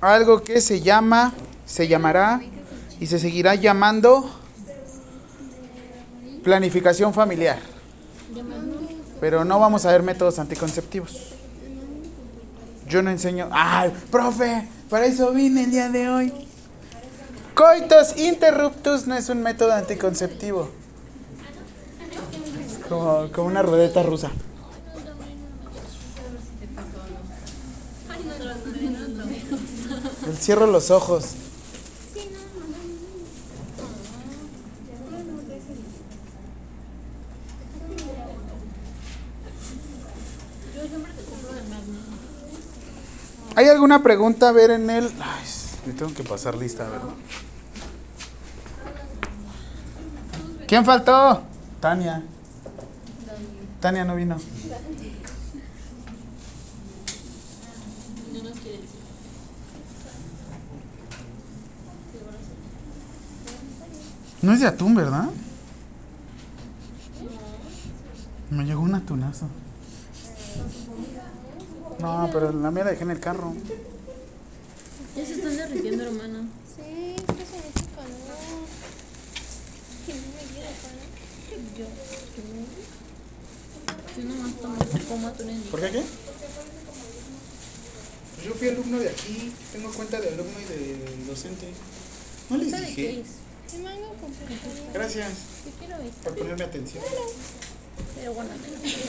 algo que se llama, se llamará y se seguirá llamando planificación familiar. Pero no vamos a ver métodos anticonceptivos. Yo no enseño. ¡Ay, profe! Para eso vine el día de hoy. Coitos interruptus no es un método anticonceptivo. Como, como una ruedeta rusa. Cierro los ojos. ¿Hay alguna pregunta a ver en él? Ay, me tengo que pasar lista, ¿verdad? ¿Quién faltó? Tania. Tania no vino. No es de atún, ¿verdad? Me llegó un atunazo. No, pero la mía la dejé en el carro. Ya se están derritiendo, hermana. Sí, es que se me hace calor. Que no me quiere calor. Yo, Yo nomás tomo como atún en ¿Por qué qué? Pues yo fui alumno de aquí, tengo cuenta de alumno y de docente. No les ¿Sabe qué dije. Gracias por ponerme atención. pero bueno,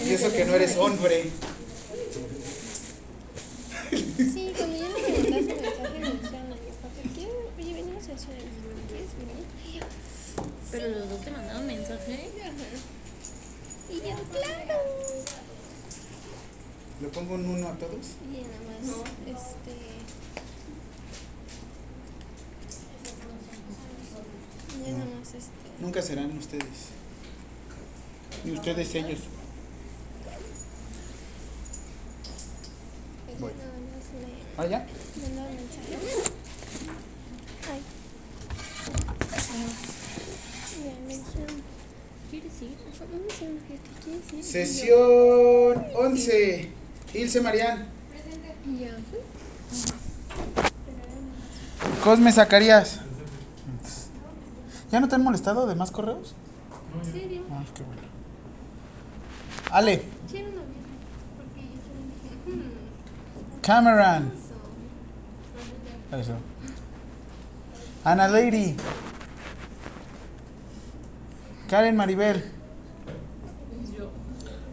Y eso que no eres hombre. Sí, cuando yo le mandaste mensaje me dijeron a mi papá, ¿quiero? Oye, venimos a hacer ¿Quieres venir? Pero los dos te mandaron mensaje. y yo, claro. ¿Le pongo un uno a todos? Y nada más, este... Más, este... Nunca serán ustedes. Ni ustedes ellos. Bueno. ¿Ah. Sesión 11. Ilse Marián. Cosme Zacarías. ¿Ya no te han molestado de más correos? ¿en serio? Ah, qué bueno. Ale, hmm, Cameron. so. Eso. Ana Lady. Karen Maribel.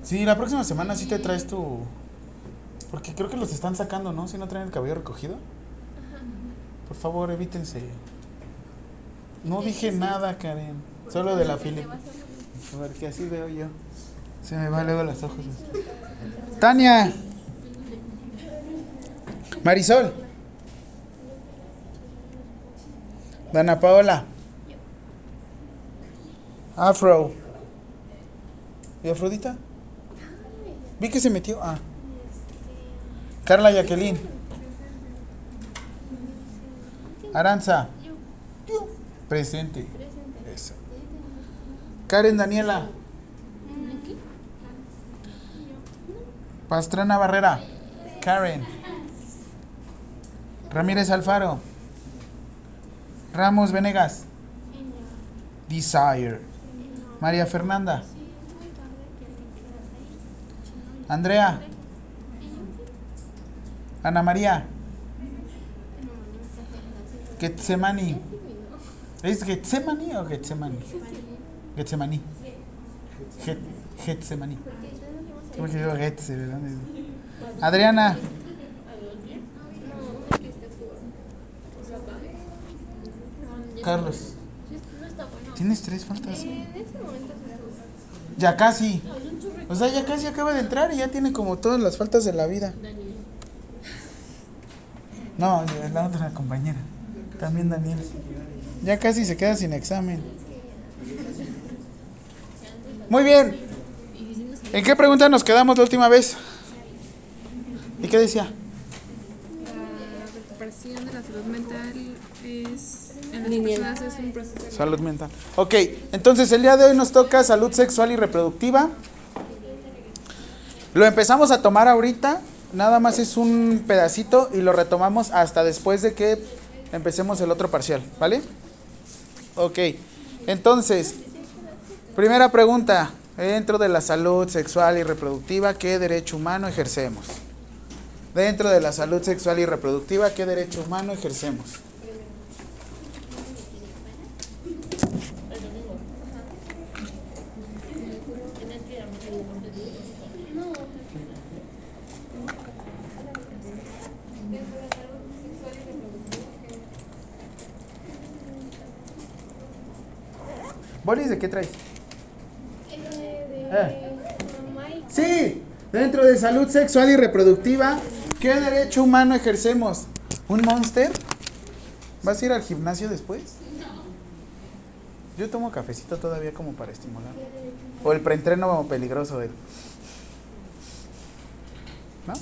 Sí, la próxima semana sí te traes tu. Porque creo que los están sacando, ¿no? Si no traen el cabello recogido. Por favor, evítense. No dije nada, Karen. Solo de la fila. Porque así veo yo. Se me va luego los ojos. Tania. Marisol. Dana Paola. Afro. ¿Y Afrodita? Vi que se metió. Ah. Carla Jacqueline. Aranza. Presente. Eso. Karen Daniela. Pastrana Barrera. Karen. Ramírez Alfaro. Ramos Venegas. Desire. María Fernanda. Andrea. Ana María. Getsemani. ¿Es Getsemani o Getsemani? Getsemani. Get- Getsemani. ¿Cómo que digo Getse, verdad? Adriana. Carlos. Tienes tres faltas. Ya casi. O sea, ya casi acaba de entrar y ya tiene como todas las faltas de la vida. No, la otra compañera. También Daniel. Ya casi se queda sin examen. Muy bien. ¿En qué pregunta nos quedamos la última vez? ¿Y qué decía? La recuperación de la salud mental es en las personas es un proceso Salud mental. Ok, entonces el día de hoy nos toca salud sexual y reproductiva. Lo empezamos a tomar ahorita nada más es un pedacito y lo retomamos hasta después de que empecemos el otro parcial, ¿vale? Ok, entonces, primera pregunta, dentro de la salud sexual y reproductiva, ¿qué derecho humano ejercemos? Dentro de la salud sexual y reproductiva, ¿qué derecho humano ejercemos? ¿Bolis de qué traes? Eh. Sí, dentro de salud sexual y reproductiva, ¿qué derecho humano ejercemos? ¿Un monster? ¿Vas a ir al gimnasio después? Yo tomo cafecito todavía como para estimular. O el preentreno peligroso del. ¿No?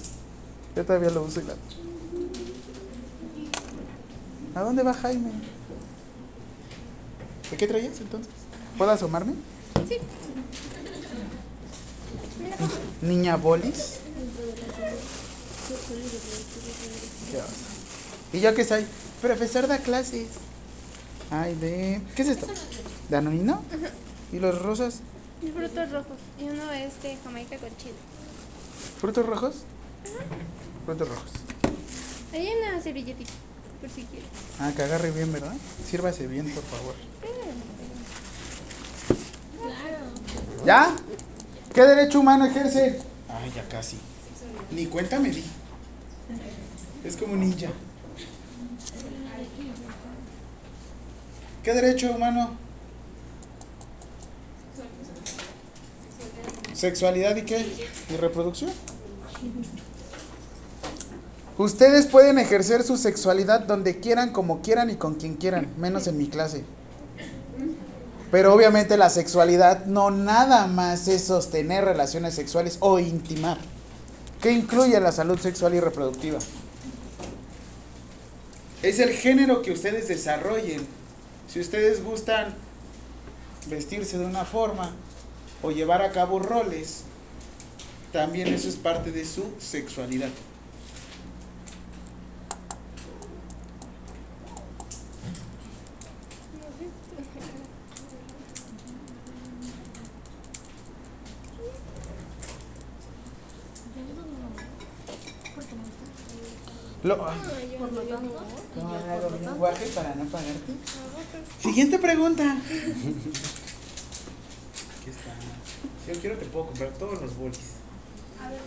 Yo todavía lo uso y la. ¿A dónde va Jaime? ¿De qué traías entonces? ¿Puedo asomarme? Sí. Niña Bolis. ¿Y yo qué soy? Profesor da clases. Ay, de. ¿Qué es esto? ¿De anonino? ¿Y los rosas? Y frutos rojos. Y uno es de Jamaica con chile. ¿Frutos rojos? Frutos rojos. Hay una servilletita, por si quieres. Ah, que agarre bien, ¿verdad? Sírvase bien, por favor. ¿Ya? ¿Qué derecho humano ejerce? Ay, ya casi. Ni cuenta me di. Es como ninja. ¿Qué derecho humano? ¿Sexualidad y qué? ¿Y reproducción? Ustedes pueden ejercer su sexualidad donde quieran, como quieran y con quien quieran, menos en mi clase. Pero obviamente la sexualidad no nada más es sostener relaciones sexuales o intimar. ¿Qué incluye la salud sexual y reproductiva? Es el género que ustedes desarrollen. Si ustedes gustan vestirse de una forma o llevar a cabo roles, también eso es parte de su sexualidad. Lo, mi lenguaje para no pagarte. Siguiente pregunta. Aquí está. Si yo quiero te puedo comprar todos los bolis.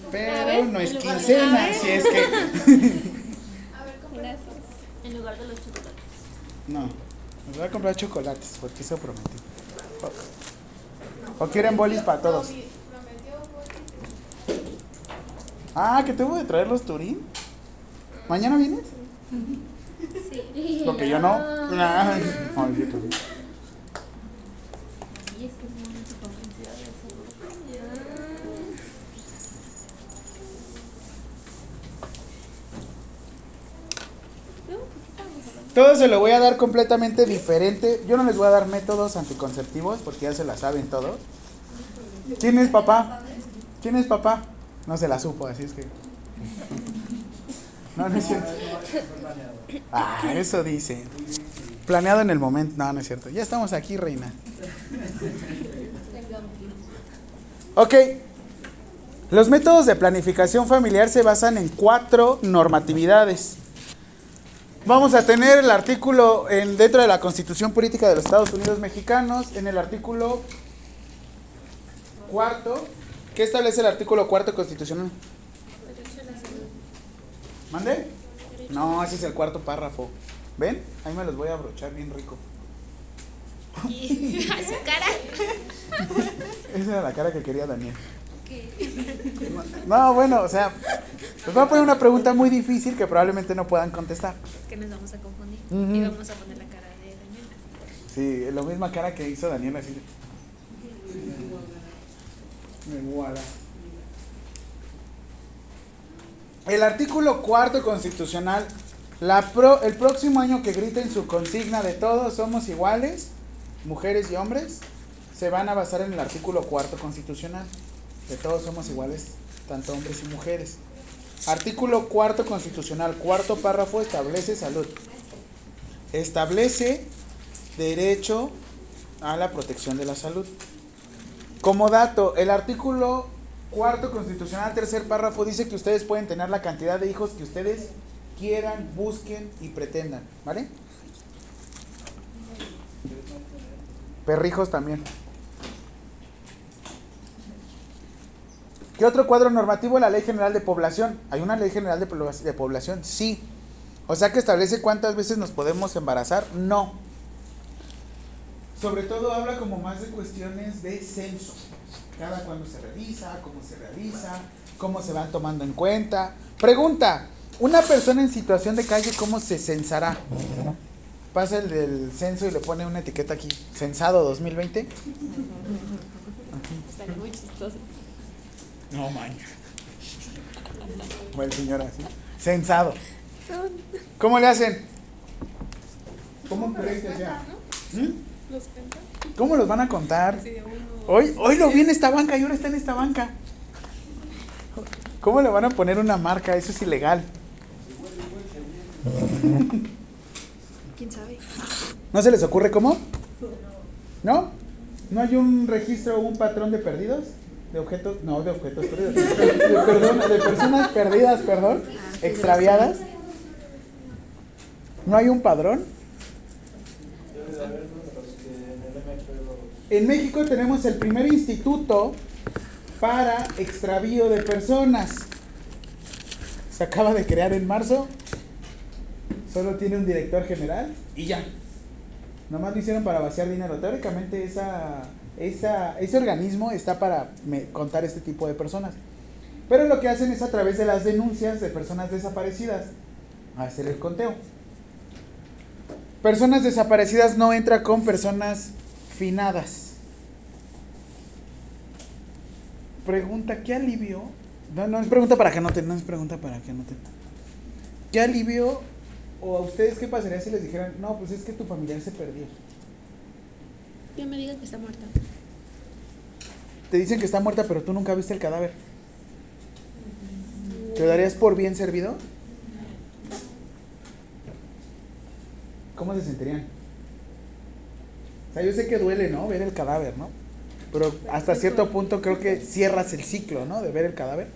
Pero no es quincena, si es que. Gracias. En lugar de los chocolates. No, nos voy a comprar chocolates porque eso prometí. O, o quieren bolis para todos. Ah, que tengo de traer los Turín. ¿Mañana vienes? Sí. Porque yo no. Todo se lo voy a dar completamente diferente. Yo no les voy a dar métodos anticonceptivos porque ya se la saben todos. ¿Quién es papá? ¿Quién es papá? No se la supo, así es que. No, no es cierto. Ah, eso dice. Planeado en el momento. No, no es cierto. Ya estamos aquí, reina. Ok. Los métodos de planificación familiar se basan en cuatro normatividades. Vamos a tener el artículo en, dentro de la Constitución Política de los Estados Unidos Mexicanos, en el artículo cuarto. ¿Qué establece el artículo cuarto constitucional? ¿Mande? No, ese es el cuarto párrafo. ¿Ven? Ahí me los voy a abrochar bien rico. Su cara. Esa era la cara que quería Daniel. No, bueno, o sea, les voy a poner una pregunta muy difícil que probablemente no puedan contestar. Que nos vamos a confundir. Y vamos a poner la cara de Daniela. Sí, la misma cara que hizo Daniel así. Me guarda. El artículo cuarto constitucional, la pro- el próximo año que griten su consigna de todos somos iguales, mujeres y hombres, se van a basar en el artículo cuarto constitucional, de todos somos iguales, tanto hombres y mujeres. Artículo cuarto constitucional, cuarto párrafo establece salud. Establece derecho a la protección de la salud. Como dato, el artículo cuarto constitucional, tercer párrafo, dice que ustedes pueden tener la cantidad de hijos que ustedes quieran, busquen y pretendan, ¿vale? Perrijos también. ¿Qué otro cuadro normativo? La Ley General de Población. ¿Hay una Ley General de, Pobla- de Población? Sí. O sea que establece cuántas veces nos podemos embarazar. No. Sobre todo habla como más de cuestiones de censo. Cada cuándo se revisa, cómo se realiza, cómo se van tomando en cuenta. Pregunta, una persona en situación de calle, ¿cómo se censará? Pasa el del censo y le pone una etiqueta aquí. Censado 2020. Está muy chistoso. No manches. Buen señor así. Censado. ¿Cómo le hacen? ¿Cómo creen que sea? ¿Mm? Los cuentan. ¿Cómo los van a contar? Así de uno. Hoy, hoy lo vi en esta banca y ahora está en esta banca. ¿Cómo le van a poner una marca? Eso es ilegal. ¿Quién sabe? ¿No se les ocurre cómo? ¿No? ¿No hay un registro o un patrón de perdidos? ¿De objetos? No, de objetos perdidos. De, perdón, de personas perdidas, perdón. Extraviadas. ¿No hay un padrón? En México tenemos el primer instituto para extravío de personas. Se acaba de crear en marzo. Solo tiene un director general y ya. Nomás lo hicieron para vaciar dinero. Teóricamente esa, esa, ese organismo está para contar este tipo de personas. Pero lo que hacen es a través de las denuncias de personas desaparecidas hacer el conteo. Personas desaparecidas no entra con personas finadas. Pregunta, ¿qué alivio? No, no es pregunta para que noten, no es pregunta para que noten. ¿Qué alivio o a ustedes qué pasaría si les dijeran, no, pues es que tu familiar se perdió? Que me digan que está muerta. Te dicen que está muerta, pero tú nunca viste el cadáver. ¿Te darías por bien servido? ¿Cómo se sentirían? O sea, yo sé que duele, ¿no? Ver el cadáver, ¿no? Pero hasta cierto punto creo que cierras el ciclo, ¿no? De ver el cadáver.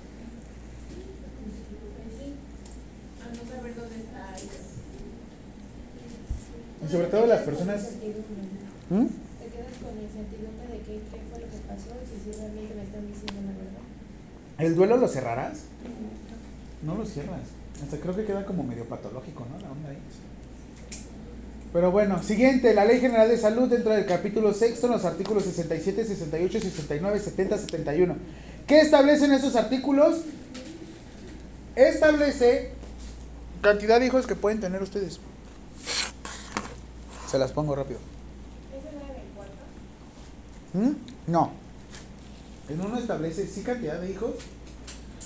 Y sobre todo las personas... ¿Mm? Te quedas con el sentimiento de que qué fue lo que pasó y si sí realmente me están diciendo la verdad. ¿El duelo lo cerrarás? No lo cierras. Hasta creo que queda como medio patológico, ¿no? La onda ahí. Pero bueno, siguiente, la Ley General de Salud dentro del capítulo sexto, los artículos 67, 68, 69, 70, 71. ¿Qué establecen esos artículos? Establece cantidad de hijos que pueden tener ustedes. Se las pongo rápido. ¿Mm? No. En uno establece sí cantidad de hijos,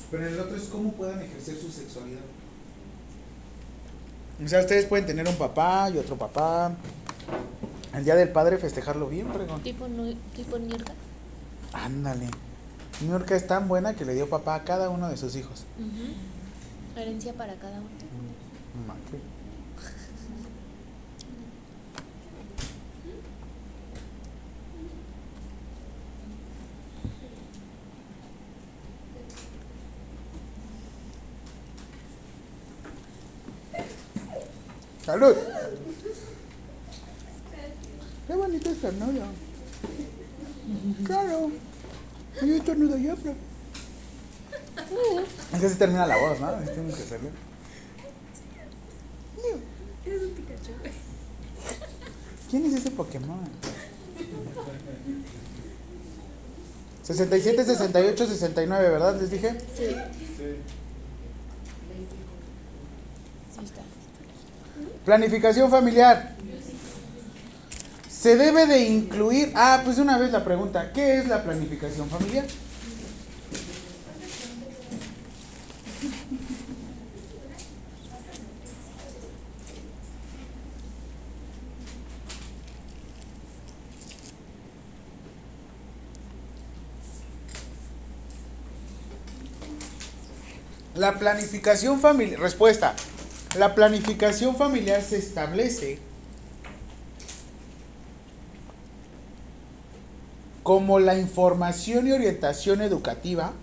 pero en el otro es cómo puedan ejercer su sexualidad. O sea, ustedes pueden tener un papá y otro papá. El día del padre festejarlo bien, pregón. Tipo, tipo Niurka. Ándale. New York es tan buena que le dio papá a cada uno de sus hijos. Herencia para cada uno. Ma, qué- Salud. Qué bonito estornudo. Claro. Yo estornudo yo, pero. Es que se termina la voz, ¿no? Tengo que hacerlo. Eres un Pikachu. ¿Quién es ese Pokémon? 67, 68, 69, ¿verdad? Les dije. Sí. Sí está. Planificación familiar. Se debe de incluir. Ah, pues una vez la pregunta: ¿qué es la planificación familiar? La planificación familiar, respuesta. La planificación familiar se establece como la información y orientación educativa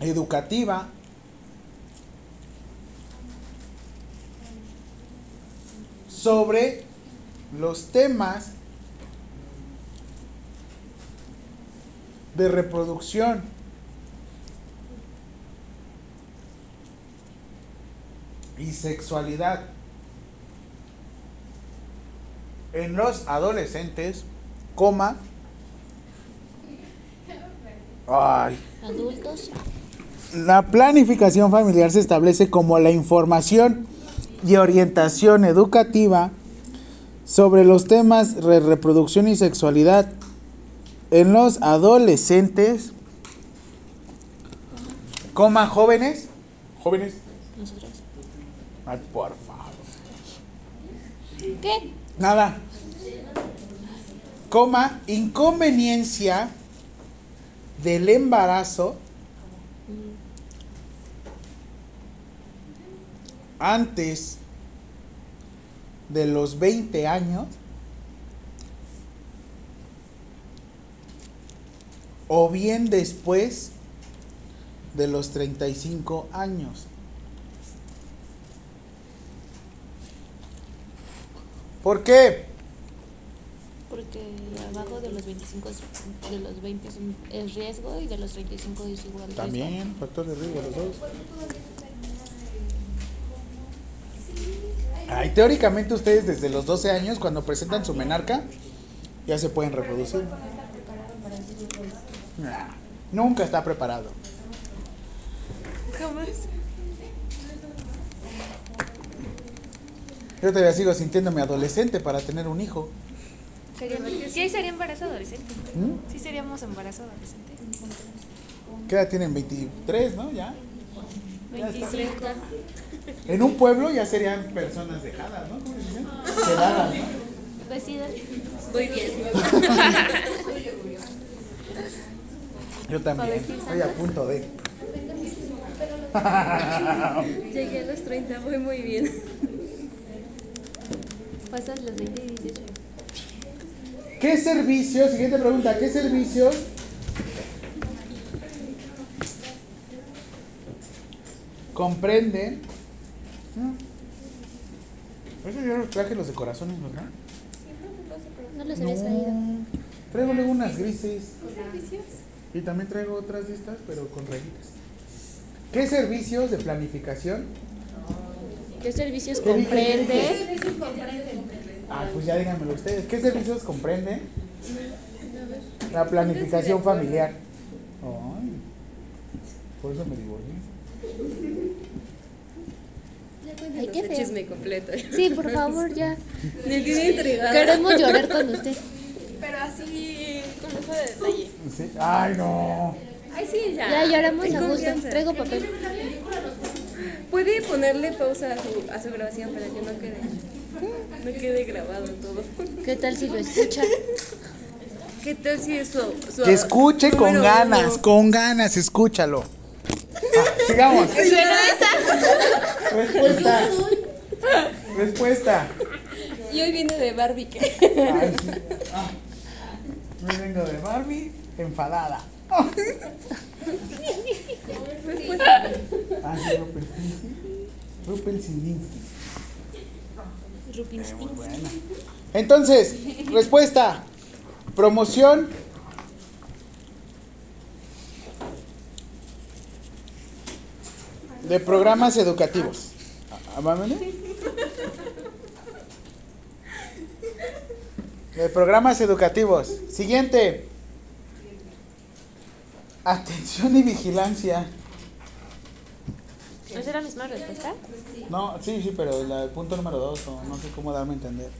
educativa sobre los temas de reproducción y sexualidad en los adolescentes, coma, ay, Adultos. la planificación familiar se establece como la información y orientación educativa sobre los temas de reproducción y sexualidad en los adolescentes, coma jóvenes, jóvenes. Ay, por favor, ¿Qué? nada, coma inconveniencia del embarazo antes de los 20 años o bien después de los 35 años. ¿Por qué? Porque abajo de los 25 es- de los 20 es, riesgo y de los 35 es igual riesgo. También, factor de riesgo, los dos. Ay, teóricamente ustedes desde los 12 años, cuando presentan su menarca, ya se pueden reproducir. Nah, nunca está preparado. ¿Cómo Yo todavía sigo sintiéndome adolescente para tener un hijo. Sí, sería embarazo adolescente. ¿Mm? Sí, seríamos embarazo adolescente. ¿Qué edad tienen? 23, ¿no? Ya. 25. En un pueblo ya serían personas dejadas, ¿no? ¿Cómo se dicen? Quedadas. Pues Muy bien. Yo también. Estoy a punto de. Llegué a los 30, voy muy bien. Pasas los 20 y 18. ¿Qué servicios? Siguiente pregunta. ¿Qué servicios comprenden? ¿Mm? Eso yo los traje los de corazones, ¿verdad? No los había traído. Traigo luego unas grises. Y también traigo otras de estas, pero con rayitas. ¿Qué servicios de planificación? ¿Qué servicios ¿Qué dije? comprende? Ah, pues ya díganmelo ustedes. ¿Qué servicios comprenden? La planificación familiar. Ay, por eso me divorcié. Ay, qué feo. Chisme completo. Sí, por favor, ya. Me quedé intrigada. Queremos llorar con usted. Pero así, con lujo de detalle. Sí. Ay, no. Ay, sí, ya. Ya lloramos a gusto. Traigo papel. Puede ponerle pausa a su, a su grabación para que no quede, no quede grabado todo. ¿Qué tal si lo escucha? ¿Qué tal si eso? Su, Que escuche con número ganas, uno? con ganas, escúchalo. Ah, sigamos. Respuesta. Respuesta. Y hoy viene de Barbie. Ay, sí. Ah, me vengo de Barbie enfadada. Ah, sí. Entonces, respuesta. Promoción. De programas educativos. De programas educativos. Siguiente. Atención y vigilancia. ¿No será la misma respuesta? No, sí, sí, pero el punto número dos, o no sé cómo darme a entender.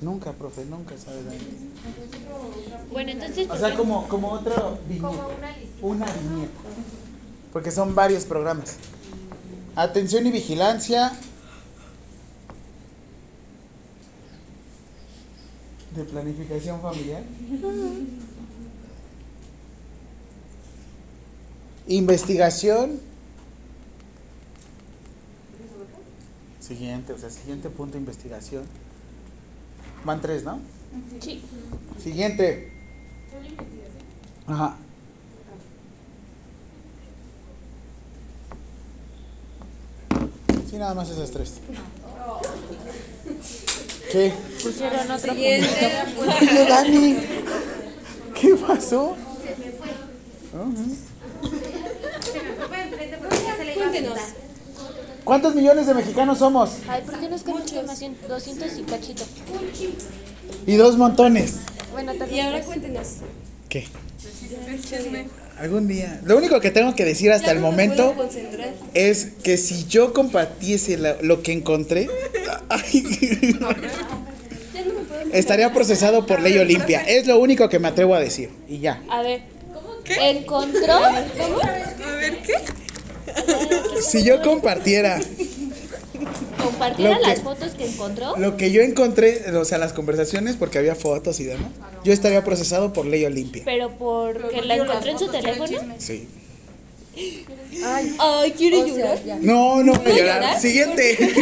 Nunca, profe, nunca sabe dar. Bueno, entonces. O sea, como, como otro viñeta. una viñeta. Porque son varios programas. Atención y vigilancia. De planificación familiar. Investigación. Siguiente, o sea, siguiente punto, investigación. Van tres, ¿no? Sí. Siguiente. Ajá. Sí, nada más esas tres. ¿Qué? Pusieron otro Siguiente. Dani. ¿Qué pasó? Cuéntenos. ¿Cuántos millones de mexicanos somos? Ay, ¿por qué no es más? 200 y cachito. Y dos montones. Bueno, Y ahora cuéntenos. ¿Qué? Algún día. Lo único que tengo que decir hasta Ya el momento es que si yo compartiese la- lo que encontré, ay, Ya no me puedo estaría procesado por ley Olimpia. Es lo único que me atrevo a decir. Y ya. A ver. ¿Encontró? A ver, ¿qué? Si yo compartiera ¿Compartieron Lo que- las fotos que encontró? lo que yo encontré, o sea, las conversaciones, porque había fotos y demás, yo estaría procesado por ley Olimpia. Pero porque la encontró en su teléfono. Sí. Ay, ¿quiere llorar? No, no voy a llorar. llorar? Siguiente.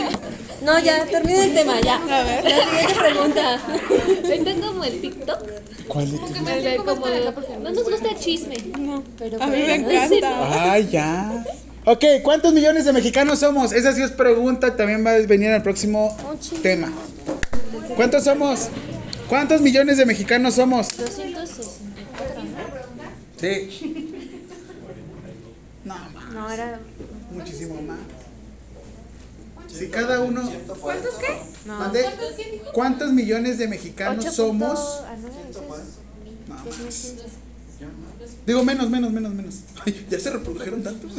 No, ya, termina el tema, ya. La siguiente pregunta. Está como el TikTok. ¿Cuál de como no nos gusta el chisme. A mí me encanta. Ay, ya. Ok, ¿cuántos millones de mexicanos somos? Esa sí es pregunta, también va a venir en el próximo tema. ¿Cuántos somos? ¿Cuántos millones de mexicanos somos? 264, ¿no? Sí. No, más. No, era. Muchísimo más. Si cada uno. ¿Cuántos qué? Mandé. ¿Cuántos millones de mexicanos 8 somos? Ah, no, es- No. Digo, menos, menos, menos, menos. Ay, ya se reprodujeron tantos.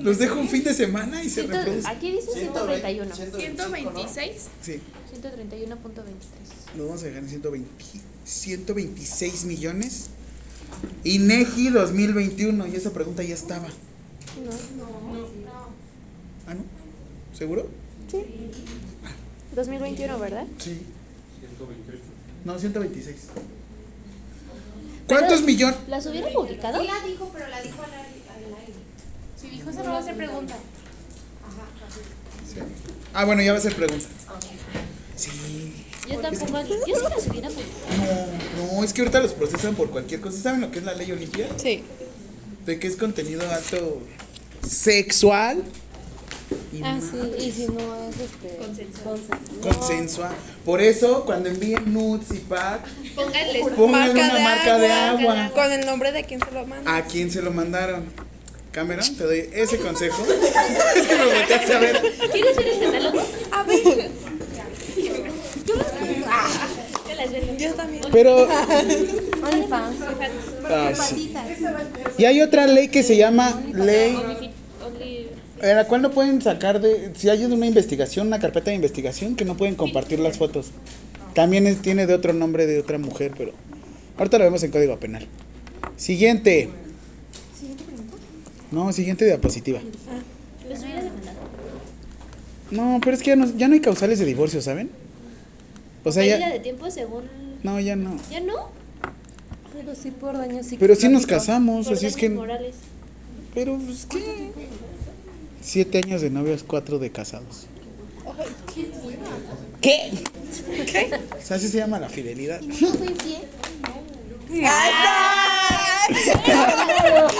Los dejo un fin de semana y se reproducen. Aquí dice 131. 126. Sí, 131.23. lo vamos a dejar en 120, 126 millones. INEGI 2021, y esa pregunta ya estaba. Ah, ¿no? ¿Seguro? 2021, ¿verdad? Sí. No, 126. ¿Cuántos millones? ¿Las hubiera publicado? Sí la dijo, pero la dijo al aire. Si dijo eso, no va a hacer pregunta. Ah, bueno, ya va a ser pregunta. Sí. Yo tampoco. Yo sí las hubiera publicado. No, no, es que ahorita los procesan por cualquier cosa. ¿Saben lo que es la ley Olimpia? Sí. De que es contenido alto sexual y Ah, sí, y si no es este. Consensual. consensual. Por eso, cuando envíen nudes y pack, Pónganle una marca de agua. Con el nombre de quien se lo manda. ¿a quién se lo mandaron? Cameron, te doy ese consejo. es que me volteaste a ver. ¿Quieres ver el catálogo? A ver. Yo las vendo. Yo también. Pero, OnlyFans. ah, sí. Y hay otra ley que se llama ley en la cual no pueden sacar de, si hay una investigación, una carpeta de investigación, que no pueden compartir las fotos. También es- tiene de otro nombre de otra mujer, pero ahorita lo vemos en código penal. Siguiente. No, siguiente diapositiva. Los hubiera demandado. No, pero es que ya no, ya no hay causales de divorcio, ¿saben? O sea, ya... de tiempo según. No, ya no. ¿Ya no? Pero sí por daño psicológico. Pero sí nos casamos, Por así es que... morales. Pero, pues, ¿qué? Siete años de novios, cuatro de casados. ¿Qué? ¿Qué? O sea, así se llama la fidelidad. ¿No fue infiel?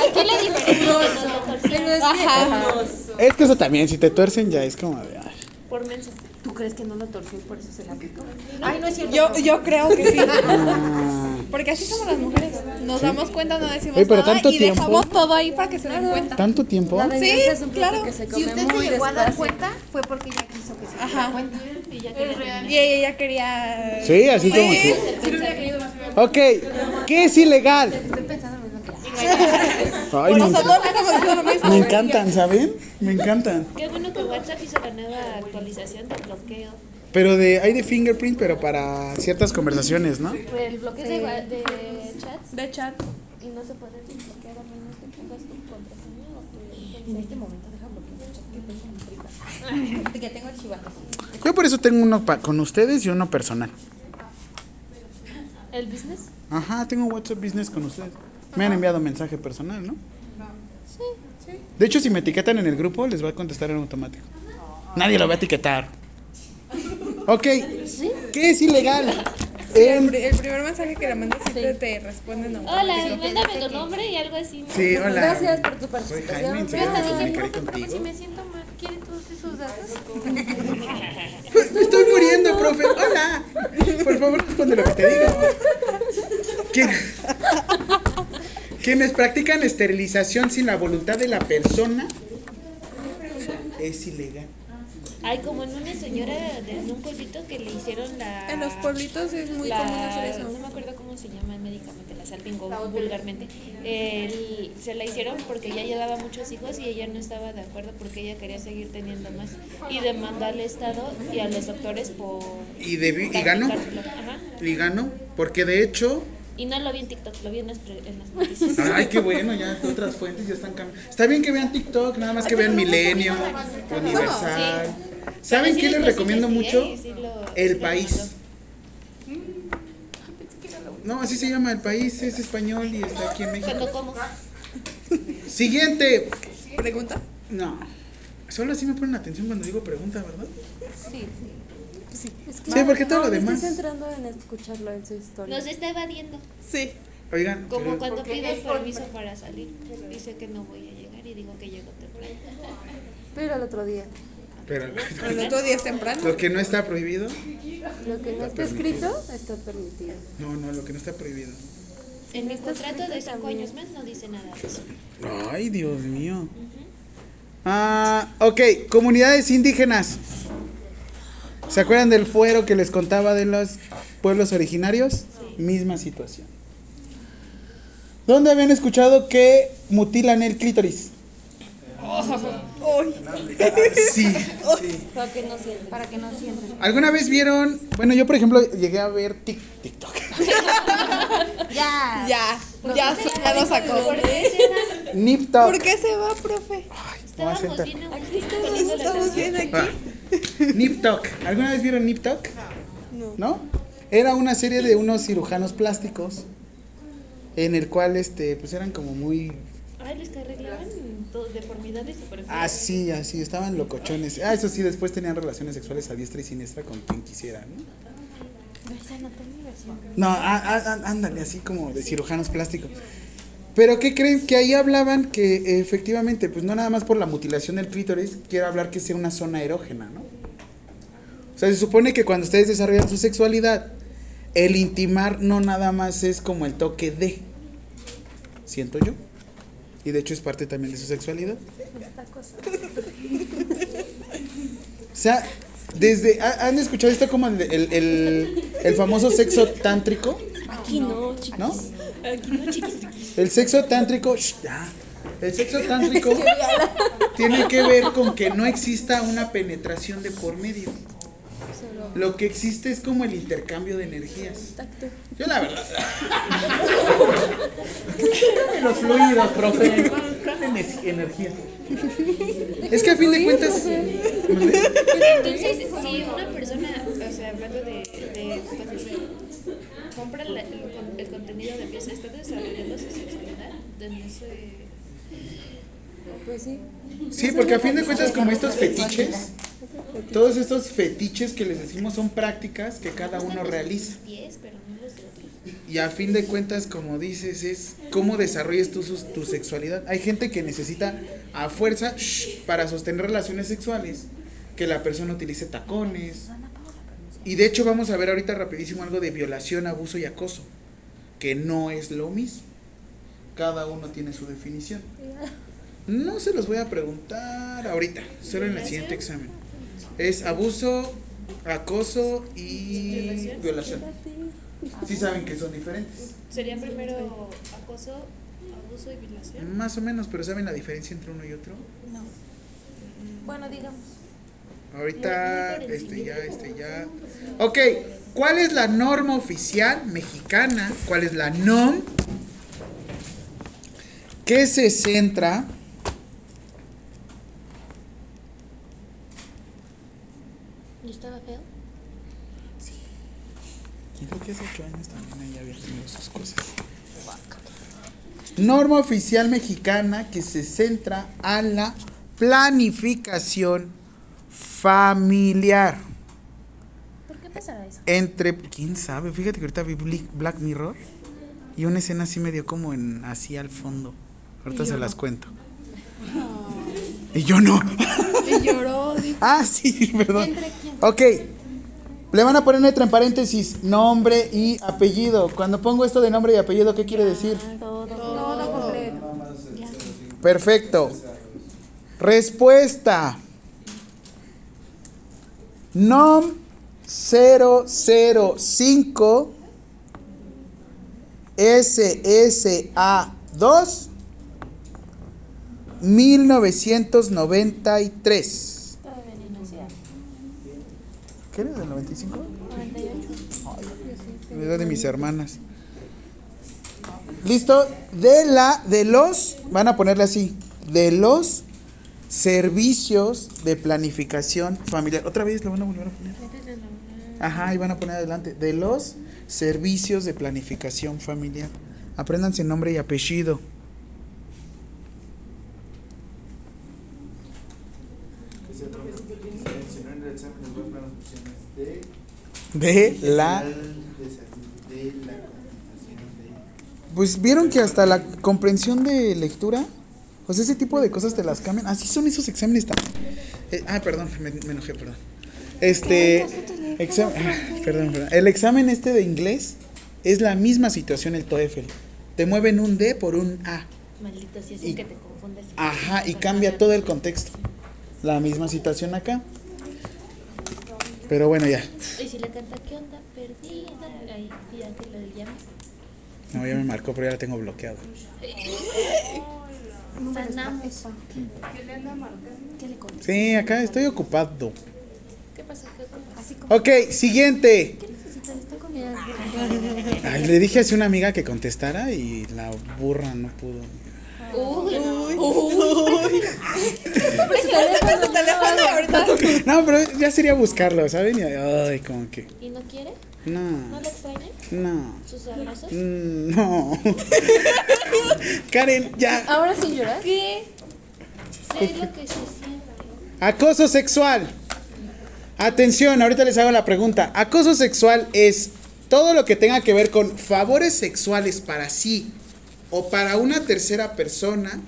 Aquí lo torcieron Pero es que. Ajá. Es que eso también, si te tuercen ya es como de... ay. por menso. ¿Tú crees que no lo torció y por eso se la aplicó? Ay, no es cierto. Yo, yo creo que sí. Ah. Porque así somos las mujeres. Nos damos cuenta, no decimos Oye, pero nada tanto y tiempo. dejamos todo ahí para que se den cuenta. ¿Tanto tiempo? La venganza es un plato claro. que se Si usted se llegó a dar cuenta, fue porque ella quiso que se diera cuenta. Y ya quería. Y ella ya quería. Sí, así como que... Ok, ¿qué es ilegal? Ay, me, mismo. me encantan, ¿saben? Me encantan. Qué bueno que WhatsApp hizo la nueva actualización del bloqueo. Pero de, hay de fingerprint, pero para ciertas conversaciones, ¿no? Pues el bloqueo de, de chats De chat. y no se puede desbloquear a menos que pongas tu contraseña o tu En este momento deja bloquear el chat que tengo en privado. Que tengo archivados. Yo por eso tengo uno pa- con ustedes y uno personal. ¿El business? Ajá, tengo WhatsApp Business con ustedes. Me han enviado mensaje personal, ¿no? De hecho, si me etiquetan en el grupo, les voy a contestar en automático. Nadie lo va a etiquetar. Ok. ¿Qué es ilegal? El, En- pri- el primer mensaje que le mandas sí te, responden Hola, automático. mándame tu nombre y algo así. ¿no? Sí, hola. Gracias por tu Soy participación. Jaime, Yo hasta dije, comunicaré profe, ¿por qué si me siento mal? ¿Quiere todos esos datos? Pues me estoy muriendo, profe. Hola. Por favor, responde lo que te digo. ¿Quién- Quienes practican esterilización sin la voluntad de la persona es ilegal. Hay como en una señora de en un pueblito que le hicieron la. En los pueblitos es muy la- común hacer eso. No me acuerdo cómo se llama médicamente, la salpingo vulgarmente. El- se la hicieron porque ella llevaba muchos hijos y ella no estaba de acuerdo porque ella quería seguir teniendo más. Y demandó al Estado y a los doctores por. ¿Y, debi- y ganó? Ajá. Y ganó. Porque de hecho. Y no lo vi en TikTok, lo vi en las, pre- en las noticias. Ay, qué bueno, ya otras fuentes ya están cambiando. Está bien que vean TikTok, nada más que vean Milenio, Universal. ¿Saben Sí, qué les recomiendo mucho? sí lo- sí El País. No, así se llama El País, es español y está aquí en. México. Cuando como. Siguiente. ¿Pregunta? No. Solo así me ponen atención cuando digo pregunta, ¿verdad? Sí. Es que Sí, porque todo no, lo demás. Estoy centrando en escucharlo en su historia. Nos está evadiendo. Sí. Oigan, Como pero- cuando pido permiso para salir. Dice que no voy a llegar y digo que llego temprano. Pero el otro día. pero El otro día es temprano. lo que no está prohibido, Lo que no está escrito está permitido. no, no, lo que no está prohibido. En mi contrato de cinco años más no dice nada de eso. Ay, Dios mío. Ah, ok, comunidades indígenas. ¿Se acuerdan del fuero que les contaba de los pueblos originarios? Misma situación. ¿Dónde habían escuchado que mutilan el clítoris? Sí, sí. Para que no sientan. Para que no sientan. ¿Alguna vez vieron? Bueno, yo por ejemplo llegué a ver Tik- TikTok. Ya. Ya, ya, ya lo sacó. Nip ¿Por qué se va, profe? Estábamos sentar. bien a gusto poniéndole Estamos bien aquí. Nip Tuck. ¿Alguna vez vieron Nip Tuck? No. Era una serie de unos cirujanos plásticos en el cual este pues eran como muy Ay, les que arreglaban deformidades feas. así, así, estaban locochones. Ah, eso sí, después tenían relaciones sexuales a diestra y siniestra con quien quisiera, ¿no? No, á- á- ándale, así como de cirujanos plásticos. Pero ¿qué creen? Que ahí hablaban que efectivamente, pues no nada más por la mutilación del clítoris, quiere hablar que sea una zona erógena, ¿no? O sea, se supone que cuando ustedes desarrollan su sexualidad, el intimar no nada más es como el toque de, siento yo. Y de hecho es parte también de su sexualidad. O sea, desde, ¿ha- ¿han escuchado esto como el, el, el- el famoso sexo tántrico? Aquí no, chicos. ¿No? El sexo tántrico, shh, ya. El sexo tántrico tiene que ver con que no exista una penetración de por medio. Lo que existe es como el intercambio de energías. Yo la verdad. Los fluidos, profe. ¿Cuál ener- energía? Es que a fin de cuentas. Entonces, si una persona, o sea, hablando de, de fantasía, compra la- el, con- el contenido de pieza, está desarrollando su sexualidad ese... Pues sí. Sí, porque a fin de cuentas, como estos fetiches, todos estos fetiches que les decimos son prácticas que cada uno realiza. Y a fin de cuentas, como dices, es cómo desarrollas tú sus- tu sexualidad. Hay gente que necesita a fuerza shh, para sostener relaciones sexuales que la persona utilice tacones. Y de hecho vamos a ver ahorita rapidísimo algo de violación, abuso y acoso, que no es lo mismo. Cada uno tiene su definición. No se los voy a preguntar ahorita, solo en el siguiente examen. Es abuso, acoso y violación. Sí saben que son diferentes. Sería primero acoso, abuso y violación. Más o menos, pero ¿saben la diferencia entre uno y otro? Bueno, digamos. Ahorita, este ya, este ya. Ok, ¿cuál es la norma oficial mexicana? ¿Cuál es la NOM? Que se centra ¿Y estaba feo? Yo creo que hace ocho años también ella había tenido sus cosas. Norma oficial mexicana que se centra a la planificación familiar. ¿Por qué pasará eso? Entre, quién sabe, fíjate que ahorita vi Black Mirror y una escena así me dio como en así al fondo. Ahorita se las cuento. Y yo no. Y lloró, dijo. Ah, sí, perdón. Ok. Le van a poner letra en paréntesis, nombre y apellido. Cuando pongo esto de nombre y apellido, ¿qué quiere decir? Todo completo. Perfecto. Respuesta. NOM 005 SSA2 1993. Todavía ni nacía. ¿Qué eres del 95? 98. La edad de mis hermanas. Listo. De la, de los, van a ponerle así, de los servicios de planificación familiar. Otra vez lo van a volver a poner. Ajá, y van a poner adelante. De los servicios de planificación familiar. Apréndanse nombre y apellido. De la Pues vieron que hasta la comprensión de lectura, pues ese tipo de cosas te las cambian. Así son esos exámenes también. Eh, ah, perdón, me, me enojé, perdón. Este, exam- ah, perdón, perdón. El examen este de inglés es la misma situación el TOEFL. Te mueven un D por un A. Maldito, si Y- así que te confundes. Ajá, y cambia todo el contexto. La misma situación acá. Pero bueno, ya. Y si le canta, ¿qué onda? Perdida. Ahí, ya que lo llama. No, ya me marcó, pero ya la tengo bloqueado. Sanamos. ¿Qué le conté? Sí, acá estoy ocupado. ¿Qué como. Ok, siguiente. ¿Qué necesitas? Estoy con mi Ay, le dije así a una amiga que contestara y la burra no pudo. No, pero ya sería buscarlo, ¿saben? Ay, como que. ¿Y no quiere? No, ¿No le extraña? no, ¿Sus abrazos? mm, no. Karen, ya. Ahora sin llorar. ¿Qué? Sé lo que se siente. Acoso sexual. Atención, ahorita les hago la pregunta. Acoso sexual es todo lo que tenga que ver con favores sexuales para sí o para una tercera persona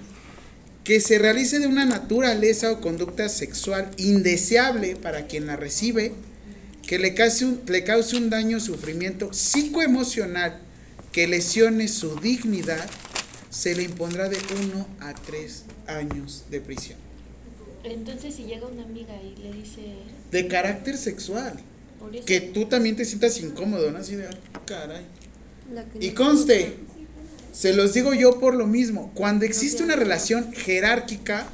que se realice de una naturaleza o conducta sexual indeseable para quien la recibe, que le cause un, le cause un daño o sufrimiento psicoemocional que lesione su dignidad, se le impondrá de 1 a 3 años de prisión. Entonces, si llega una amiga y le dice. de carácter sexual. Por eso. Que tú también te sientas incómodo, ¿no? Así de, "Ay, caray. Y conste, se los digo yo por lo mismo, cuando existe una relación jerárquica,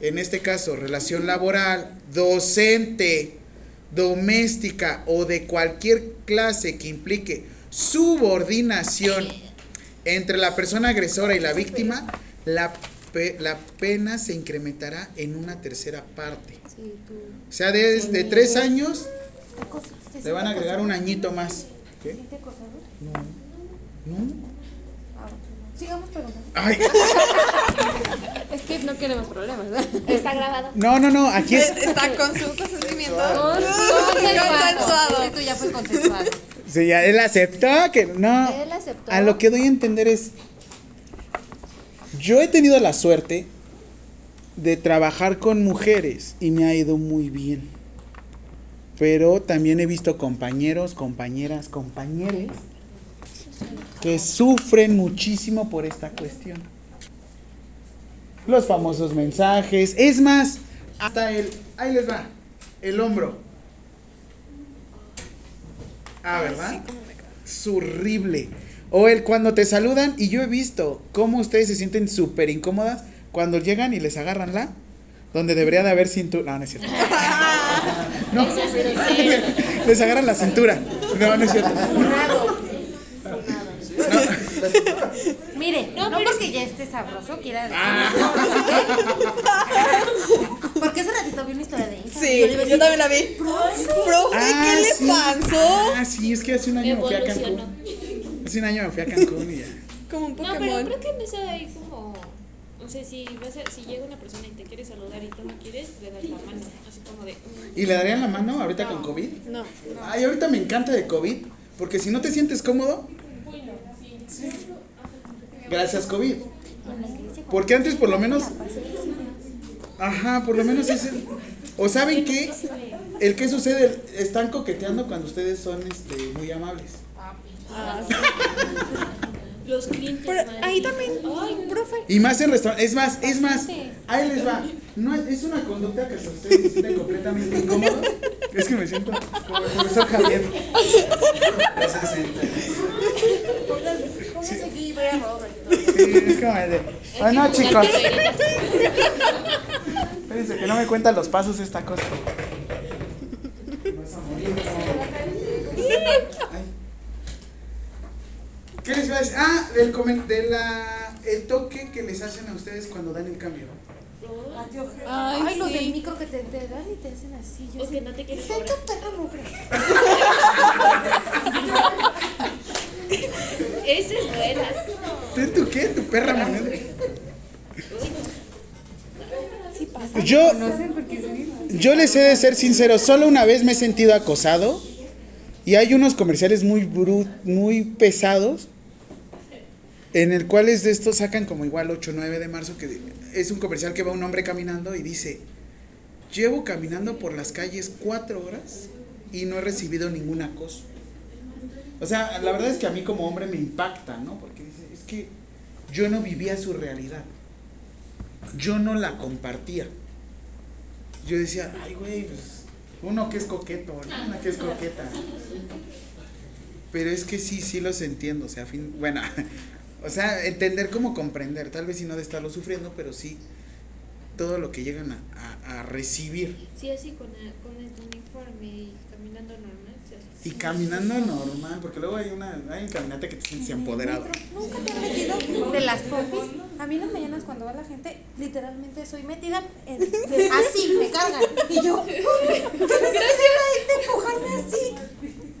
en este caso relación laboral, docente, doméstica o de cualquier clase que implique subordinación entre la persona agresora y la víctima, la, pe- la pena se incrementará en una tercera parte. O sea, desde tres años Esta cosa, ¿se le van a agregar un añito más. ¿Se ¿Qué? siente acosado? No. Sigamos preguntando. Ay, Es que no queremos problemas, ¿verdad? Está grabado. no, no, no, aquí es. Está con su consentimiento. Consensuado. Esto ya fue consensuado. Sí, ya él aceptó que no. Él aceptó. A lo que doy a entender es. Yo he tenido la suerte de trabajar con mujeres y me ha ido muy bien. Pero también he visto compañeros, compañeras, compañeres que sufren muchísimo por esta cuestión. Los famosos mensajes. Es más, hasta el. Ahí les va. El hombro. Ah, ¿verdad? Es horrible. O el cuando te saludan y yo he visto cómo ustedes se sienten súper incómodas cuando llegan y les agarran la donde debería de haber cintura. No, no es cierto. No, les agarran la cintura. No, no es cierto. Mire, no, porque ya esté sabroso, quiera decir. Porque hace ratito vi una historia de Instagram. Sí, yo también la vi. Profe, ¿qué le sí. pasó? Ah, sí, es que hace un año me fui a. Cancún. Hace un año me fui a Cancún y ya. Como un No, pero Pokémon. creo que en eso hay como. O sea, si, vas a, si llega una persona y te quiere saludar y tú no quieres, le das la mano. Así como de. mm, ¿Y le darían la mano ahorita con COVID? No. Ay, ahorita me encanta de COVID, porque si no te sientes cómodo. Gracias, COVID. Porque antes por lo menos. Ajá, por lo menos es O saben qué? El que sucede, están coqueteando cuando ustedes son este, muy amables. Los clientes. Pero ahí también, Ay, profe. Y más en restaurantes. Es más, es más. Ahí les va. No, es- es una conducta que ustedes se sienten completamente incómodos. Es que me siento como el profesor Javier. De 60. Póngase aquí y vea a Robert. Sí, es como el de. Ay, no, chicos. Espérense que no me cuentan los pasos esta cosa. Vas a morir. Ay. ¿Qué les iba a decir? Ah, del comen- de la, el toque que les hacen a ustedes cuando dan el cambio. Ay, Ay, los del micro que te, te dan y te hacen así. Yo O que sé. no te quieres Está. Esa es buena. ¿Tú, tú qué? ¿Tu perra moneda? Sí pasa. Yo, yo les he de ser sincero, solo una vez me he sentido acosado y hay unos comerciales muy bru- muy pesados en el cuales de estos sacan como igual 8 o 9 de marzo que es un comercial que va un hombre caminando y dice, llevo caminando por las calles cuatro horas y no he recibido ningún acoso. O sea, la verdad es que a mí como hombre me impacta, ¿no? Porque dice, es que yo no vivía su realidad yo no la compartía. Yo decía, ay, güey, pues uno que es coqueto, ¿no? una que es coqueta. Pero es que sí, sí los entiendo, o sea, fin, bueno, o sea, entender cómo comprender, tal vez si no de estarlo sufriendo, pero sí todo lo que llegan a, a- a recibir. Sí, así con el, con el uniforme y caminando normal. Y caminando normal, porque luego hay una, hay un caminata que te sientes empoderado. Nunca te has metido de las pompis. A mí las mañanas cuando va la gente, literalmente soy metida en, de- así, me cargan. Y yo, ¿qué necesidad hay de empujarme así?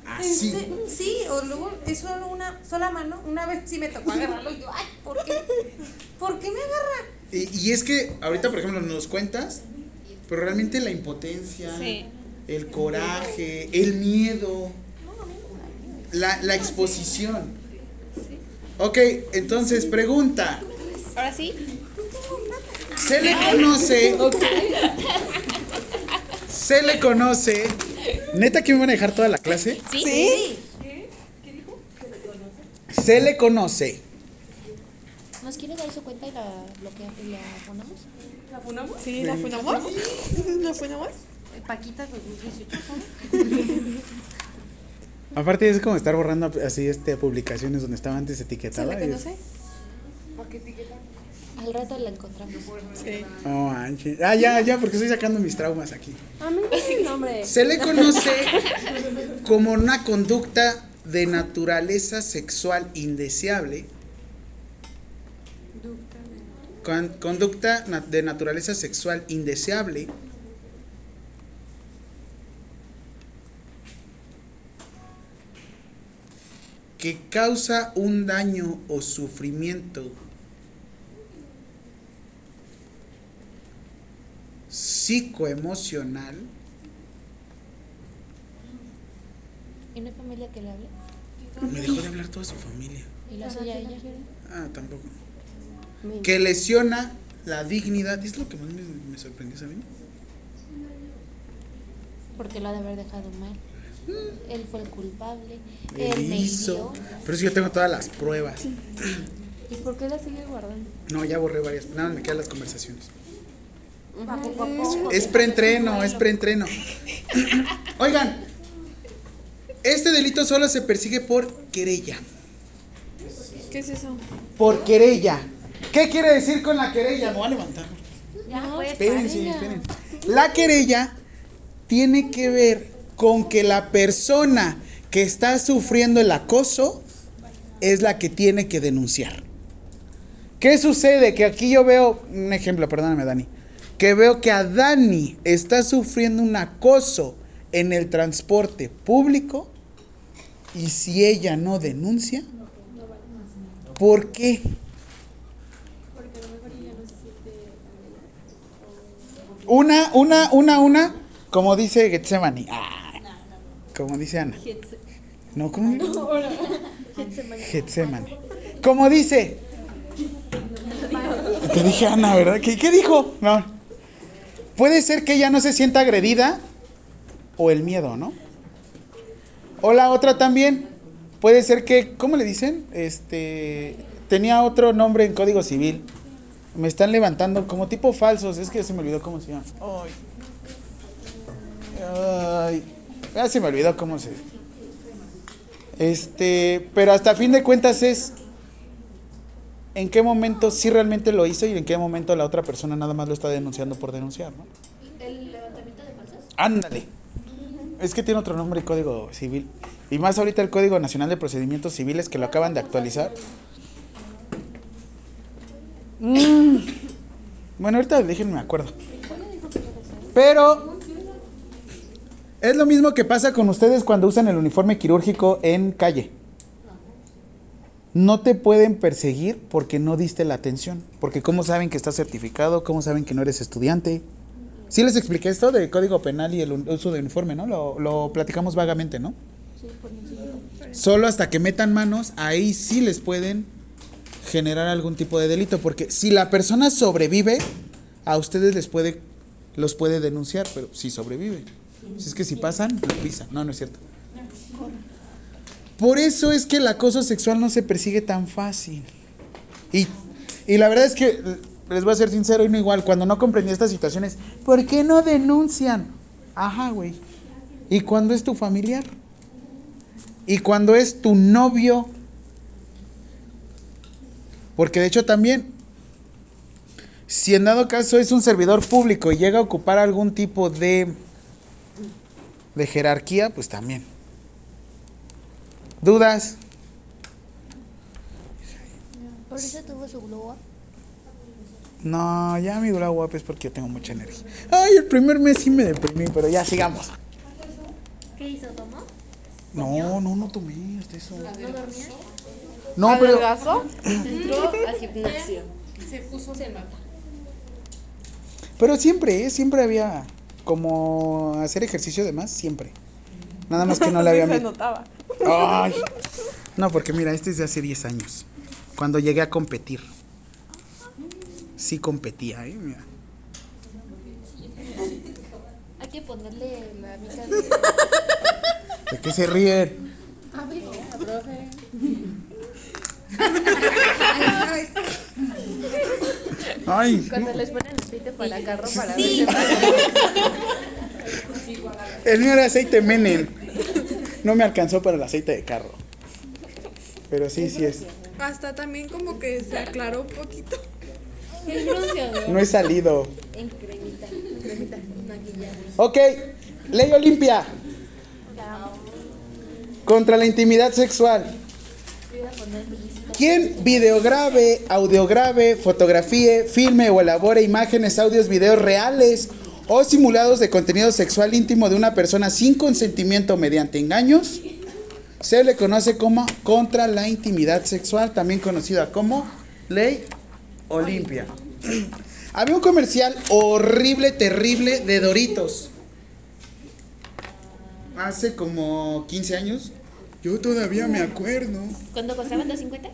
Así. Sí, o luego es solo una sola mano. Una vez sí me tocó agarrarlo y yo, ay, ¿por qué? ¿Por qué me agarra? Y, y es que ahorita, por ejemplo, nos cuentas, pero realmente la impotencia, Sí. el coraje, el miedo, la, la exposición. Ok, entonces pregunta, Ahora sí. ¿se le conoce? ¿Se le conoce? ¿Neta que me van a dejar toda la clase? Sí. ¿Se le conoce? ¿Nos quiere dar su cuenta y la, lo que, y la ponemos? ¿La funamos? Sí, ¿la funamos? ¿La funamos? Paquita 2018. Aparte es como estar borrando así este publicaciones donde estaba antes ¿Se etiquetada. le y- conoce? Al rato la encontramos. Sí. Oh, manches. Ah, ya, ya, porque estoy sacando mis traumas aquí. A mí no, nombre. Se le conoce como una conducta de naturaleza sexual indeseable. Con- conducta de naturaleza sexual indeseable. que causa un daño o sufrimiento psicoemocional ¿Y una familia que le hable? me dejó de hablar toda su familia ¿Y lo hace ya ella? Ah, tampoco. Que lesiona la dignidad. Es lo que más me, me sorprendió, ¿saben? Porque lo ha de haber dejado mal. Él fue el culpable. Él Él me hizo. hirió. Pero sí, yo tengo todas las pruebas. ¿Y por qué la sigue guardando? No, ya borré varias. Nada, me quedan las conversaciones. Va poco a poco. Es preentreno, es preentreno. Oigan, este delito solo se persigue por querella. ¿Qué es eso? Por querella. ¿Qué quiere decir con la querella? Me voy a levantar. Ya, pues, Espérense, espérense. La querella tiene que ver con que la persona que está sufriendo el acoso es la que tiene que denunciar. ¿Qué sucede? Que aquí yo veo, un ejemplo, perdóname Dani, que veo que a Dani está sufriendo un acoso en el transporte público y si ella no denuncia, ¿Por qué? Una, una, una, una, como dice Getsemani. Ah, como dice Ana. No, ¿cómo? Getsemani. Como dice. Te dije Ana, ¿verdad? ¿Qué, qué dijo? No. Puede ser que ella no se sienta agredida o el miedo, ¿no? O la otra también. Puede ser que, ¿cómo le dicen? Este, tenía otro nombre en Código Civil. Me están levantando como tipo falsos. Es que se me olvidó cómo se llama. Ay. Ay. Ya se me olvidó cómo se. Este, pero hasta fin de cuentas es en qué momento sí realmente lo hizo y en qué momento la otra persona nada más lo está denunciando por denunciar, ¿no? ¿El levantamiento de falsos? Ándale. Es que tiene otro nombre el Código Civil. Y más ahorita el Código Nacional de Procedimientos Civiles que lo acaban de actualizar. Mm. Bueno, ahorita déjenme me acuerdo. Pero es lo mismo que pasa con ustedes cuando usan el uniforme quirúrgico en calle. No te pueden perseguir porque no diste la atención. Porque ¿cómo saben que estás certificado? ¿Cómo saben que no eres estudiante? Sí les expliqué esto del Código Penal y el uso de uniforme, ¿no? Lo, lo platicamos vagamente, ¿no? Solo hasta que metan manos, ahí sí les pueden generar algún tipo de delito. Porque si la persona sobrevive, a ustedes les puede, los puede denunciar, pero si sobrevive. Si es que si pasan, lo pisan. No, no es cierto. Por eso es que el acoso sexual no se persigue tan fácil. Y, y la verdad es que, les voy a ser sincero, y no igual, cuando no comprendí estas situaciones, ¿por qué no denuncian? Ajá, güey. ¿Y cuando es tu familiar? ¿Y cuando es tu novio? Porque de hecho también, si en dado caso es un servidor público y llega a ocupar algún tipo de, de jerarquía, pues también. ¿Dudas? Por eso tuvo su glow up. No, ya mi glow up es porque yo tengo mucha energía. Ay, el primer mes sí me deprimí, pero ya sigamos. ¿Qué hizo? ¿Tomó? No, no, no tomé hasta eso. ¿No dormía? No, pero ¿Adelgazó? Entró al gimnasio. Se puso se nota. pero siempre, ¿eh? siempre había como hacer ejercicio de más, siempre. Nada más que no le había se met- notaba. Ay. No, porque mira, este es de hace 10 años. Cuando llegué a competir. Sí competía, ¿eh? Mira. Hay que ponerle la mica de... ¿De qué se ríen? Ay, Cuando les ponen aceite para carro para Sí. el mío era aceite Menem. No me alcanzó para el aceite de carro. Pero sí, sí es. Hasta también como que se aclaró un poquito. Qué. No he salido. En cremita. Cremita. Maquillado. Ok, ley Olimpia. Contra la intimidad sexual. ¿Quién videograve, audiograve, fotografíe, filme o elabore imágenes, audios, videos reales o simulados de contenido sexual íntimo de una persona sin consentimiento mediante engaños? Se le conoce como contra la intimidad sexual, también conocida como ley Olimpia. Había un comercial horrible, terrible de Doritos. Hace como 15 años. Yo todavía me acuerdo. ¿Cuándo costaban 250?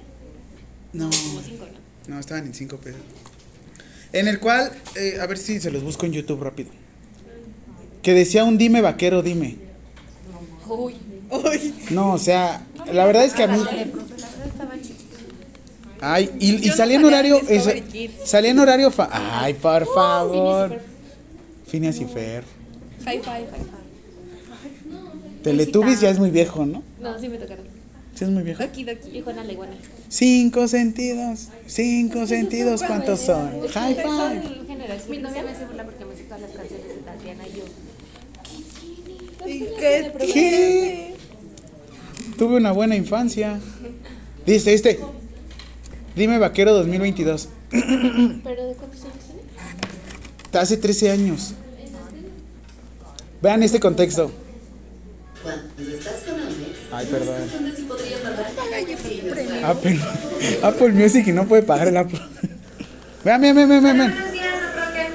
No, Como 5, ¿no? no, estaban en 5 pesos. En el cual, eh, a ver si se los busco en YouTube rápido. Que decía un dime vaquero, dime. Uy. No, o sea, la verdad es que a mí. La verdad estaba chiquita. Ay, y, y salía en horario. Kids. salía en horario. fa- Ay, por favor. Phineas y Fer. High five. Teletubbies ya es muy viejo, ¿no? No, sí me tocaron. Sí es muy viejo. Aquí, de aquí. Y Juana la iguana. Cinco sentidos. Cinco sentidos, ¿cuántos son? High five. Mi novia me hace burla porque me sé todas las canciones de Tatiana y yo. ¿Y qué? ¿Qué? Tuve una buena infancia. Dice este. Dime vaquero 2022. ¿Pero de cuántos años tiene? Hace 13 años. Vean este contexto. Ay, perdón. Ah, perdón. Apple Music y no puede pagar el Apple. Vean, vean, vean, vean. Buenos días.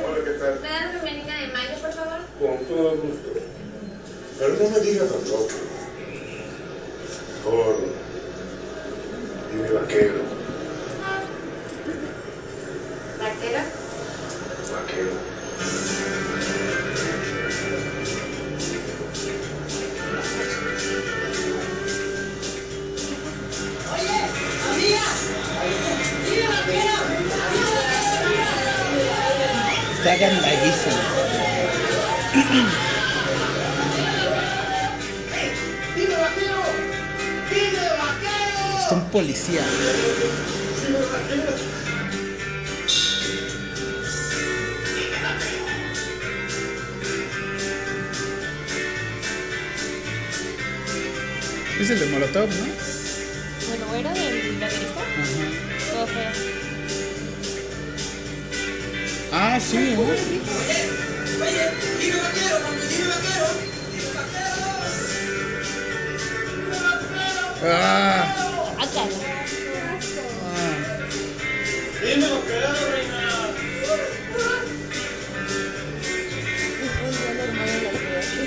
Hola, ¿qué tal? ¿Me das Doménica de mayo, por favor? Con todo gusto. Pero no me digas tampoco. Mejor. Dime. ¿Vaquero? Está gandalísimo. Está un policía. Es el de Molotov, ¿no? Bueno, era del baterista. Ajá. Todo feo. Ah, sí, ¿no? Ah, ah. En la ciudad.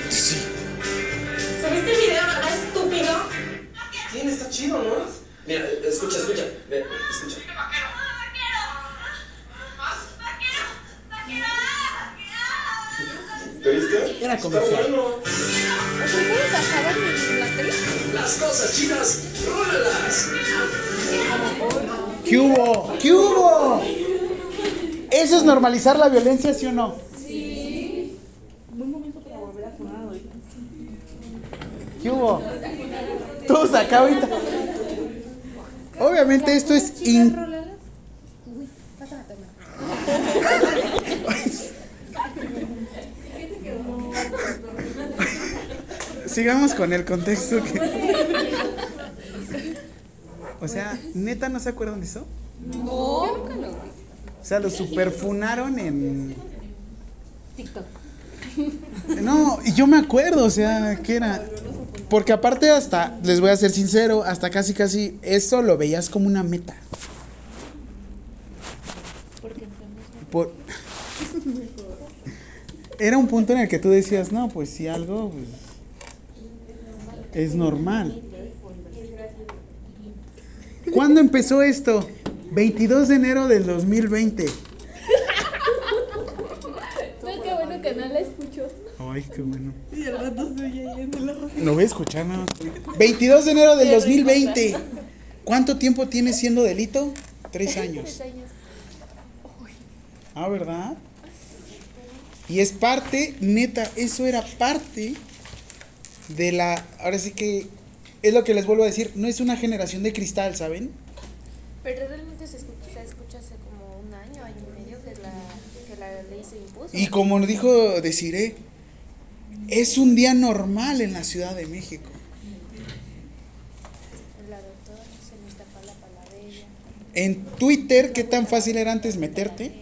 Sí. ¿Subiste el video, verdad, estúpido? Bien, está chido, ¿no? Mira, escucha, escucha. Ve, escucha. Era comercial. bueno. ¿O sea, ¿cómo pasaban en la tele? Las cosas chidas, rólalas. ¿Qué hubo? ¿Qué hubo? ¿Eso es normalizar la violencia, sí o no? Sí. Buen momento para volver a sonar ¿Qué hubo? Todos acá ahorita. Obviamente esto es in- Uy, pásame a tomar. Sigamos con el contexto que... O sea, ¿neta no se acuerdan de eso? No. Yo nunca lo vi. O sea, lo superfunaron en... TikTok. No, y yo me acuerdo, o sea, que era. Porque aparte hasta, les voy a ser sincero, hasta casi casi eso lo veías como una meta. Por... Era un punto en el que tú decías, no, pues si algo pues, es normal. ¿Cuándo empezó esto? 22 de enero del 2020. No, qué bueno que no la escucho. Ay, qué bueno. Lo voy a escuchar, ¿no? 22 de enero del 2020. ¿Cuánto tiempo tiene siendo delito? Tres años. Ah, ¿verdad? Y es parte, neta, eso era parte de la. Ahora sí que. Es lo que les vuelvo a decir, no es una generación de cristal, ¿saben? Pero realmente se escucha, se escucha hace como un año, año y medio que la, que la ley se impuso. Y como nos dijo Desiree, es un día normal en la Ciudad de México. La doctora se escapa la palabra. En Twitter, ¿qué tan fácil era antes meterte?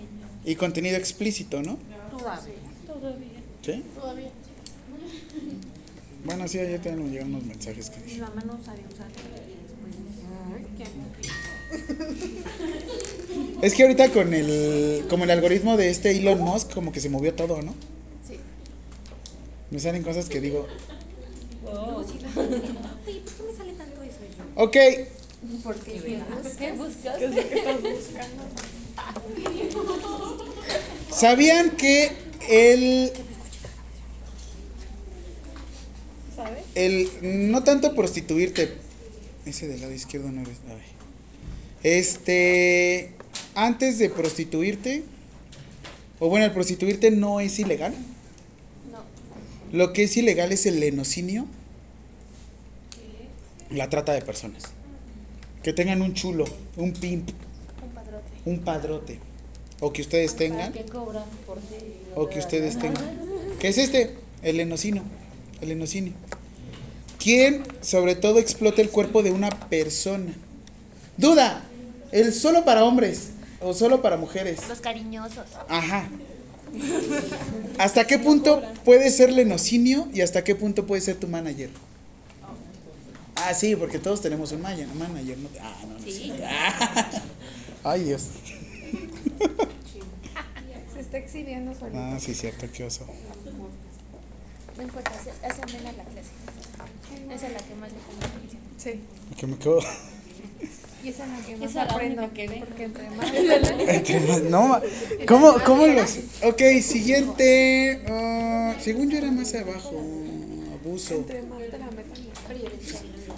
Y contenido explícito, ¿no? Todavía. ¿Sí? Todavía. Bueno, sí, ayer también nos llegaron unos mensajes que Mi mamá no sabía usar y después Es que ahorita con el, como el algoritmo de este Elon Musk, como que se movió todo, ¿no? Sí. Me salen cosas que digo, la- Oye, ¿por qué me sale tanto eso? Yo, ok, Porque ¿Qué buscas? ¿sabían que el, ¿Sabes? el, no tanto prostituirte, ese del lado izquierdo no eres, ay. este, antes de prostituirte, o bueno, el prostituirte no es ilegal? no. Lo que es ilegal es el lenocinio, la trata de personas. Que tengan un chulo, un pimp, Un padrote. un padrote. O que ustedes tengan, ¿Qué cobran por ti? o que ustedes tengan. ¿Qué es este? El lenocino. El lenocinio. ¿Quién sobre todo explota el cuerpo de una persona? Duda, ¿el solo para hombres o solo para mujeres? Los cariñosos. Ajá. ¿Hasta qué punto puede ser lenocinio y hasta qué punto puede ser tu manager? Ah, sí, porque todos tenemos un manager, un manager. ¿no? Ah, no, no. Sí. sé. Ay, Dios. Se está exhibiendo solito. Ah, sí, cierto, qué oso. No importa, hace amena la clase. Esa es la que más le pongo atención. Sí. Que me quedo. Y esa es la que más Esa es la aprendo. que ve. Porque entre más. Entre más- No, ¿cómo, cómo los.? Ok, siguiente. ah, según yo era más abajo. Abuso. entre más te la metan.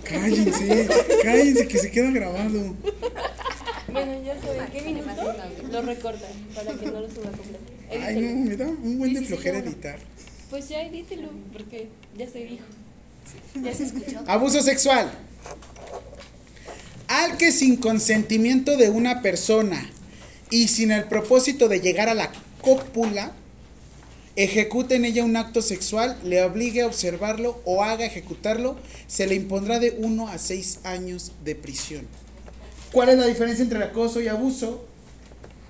Cállense, cállense, que se queda grabado. Bueno, ya saben qué viene Lo recortan para que no lo suba completo. Ay, no, me da un buen de flojera editar. Pues ya edítelo, porque ya se dijo. Ya se escuchó. Abuso sexual. Al que sin consentimiento de una persona y sin el propósito de llegar a la cópula, ejecute en ella un acto sexual, le obligue a observarlo o haga ejecutarlo, se le impondrá de 1 a 6 años de prisión. ¿Cuál es la diferencia entre el acoso y abuso?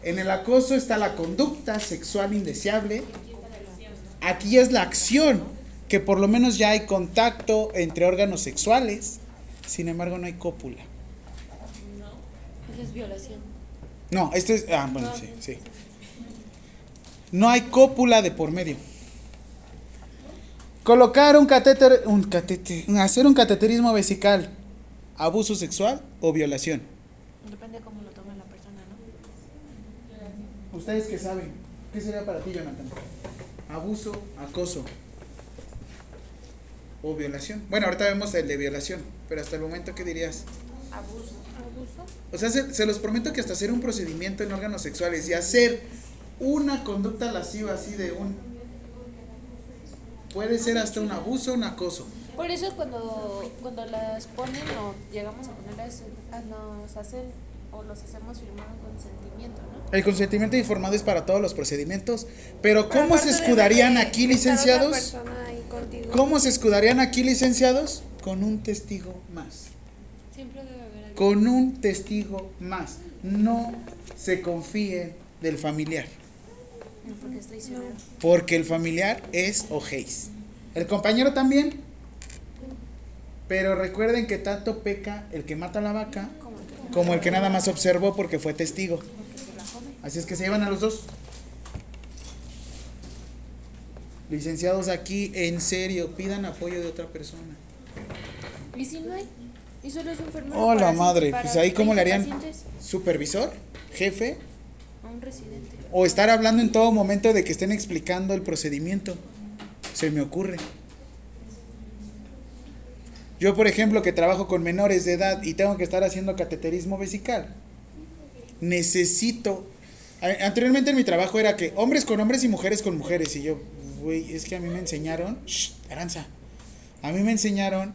En el acoso está la conducta sexual indeseable. Aquí es la acción, que por lo menos ya hay contacto entre órganos sexuales. Sin embargo, no hay cópula. Esa es violación. No, este es. Ah, bueno, sí, sí. No hay cópula de por medio. Colocar un catéter. Un catéter. Hacer un cateterismo vesical. Abuso sexual o violación. Depende cómo lo tome la persona, ¿no? ¿Ustedes qué saben? ¿Qué sería para ti, Jonathan? Abuso, acoso o violación. Bueno, ahorita vemos el de violación, pero hasta el momento, ¿qué dirías? Abuso. O sea, se, se los prometo que hasta hacer un procedimiento en órganos sexuales y hacer una conducta lasciva así de un... Puede ser hasta un abuso, un acoso. Por eso cuando, cuando las ponen o llegamos a ponerlas, ah, nos hacen o los hacemos firmar un consentimiento, ¿no? El consentimiento informado es para todos los procedimientos, pero ¿cómo se escudarían aquí, licenciados? ¿Cómo se escudarían aquí, licenciados? Con un testigo más. Siempre debe haber. Con un testigo más. No se confíen del familiar, porque es traicionero. porque el familiar es ojéis. El compañero también. Pero recuerden que tanto peca el que mata a la vaca como el que nada más observó porque fue testigo. Así es que se llevan a los dos. Licenciados aquí, en serio, pidan apoyo de otra persona. ¿Y si no hay? ¿Y solo es un enfermero? Oh, la madre, pues ahí cómo le 20 harían pacientes? supervisor, jefe, A un residente. o estar hablando en todo momento de que estén explicando el procedimiento. Se me ocurre. Yo, por ejemplo, que trabajo con menores de edad y tengo que estar haciendo cateterismo vesical, necesito. Anteriormente en mi trabajo era que hombres con hombres y mujeres con mujeres. Y yo, güey, es que a mí me enseñaron. Shh, Aranza. A mí me enseñaron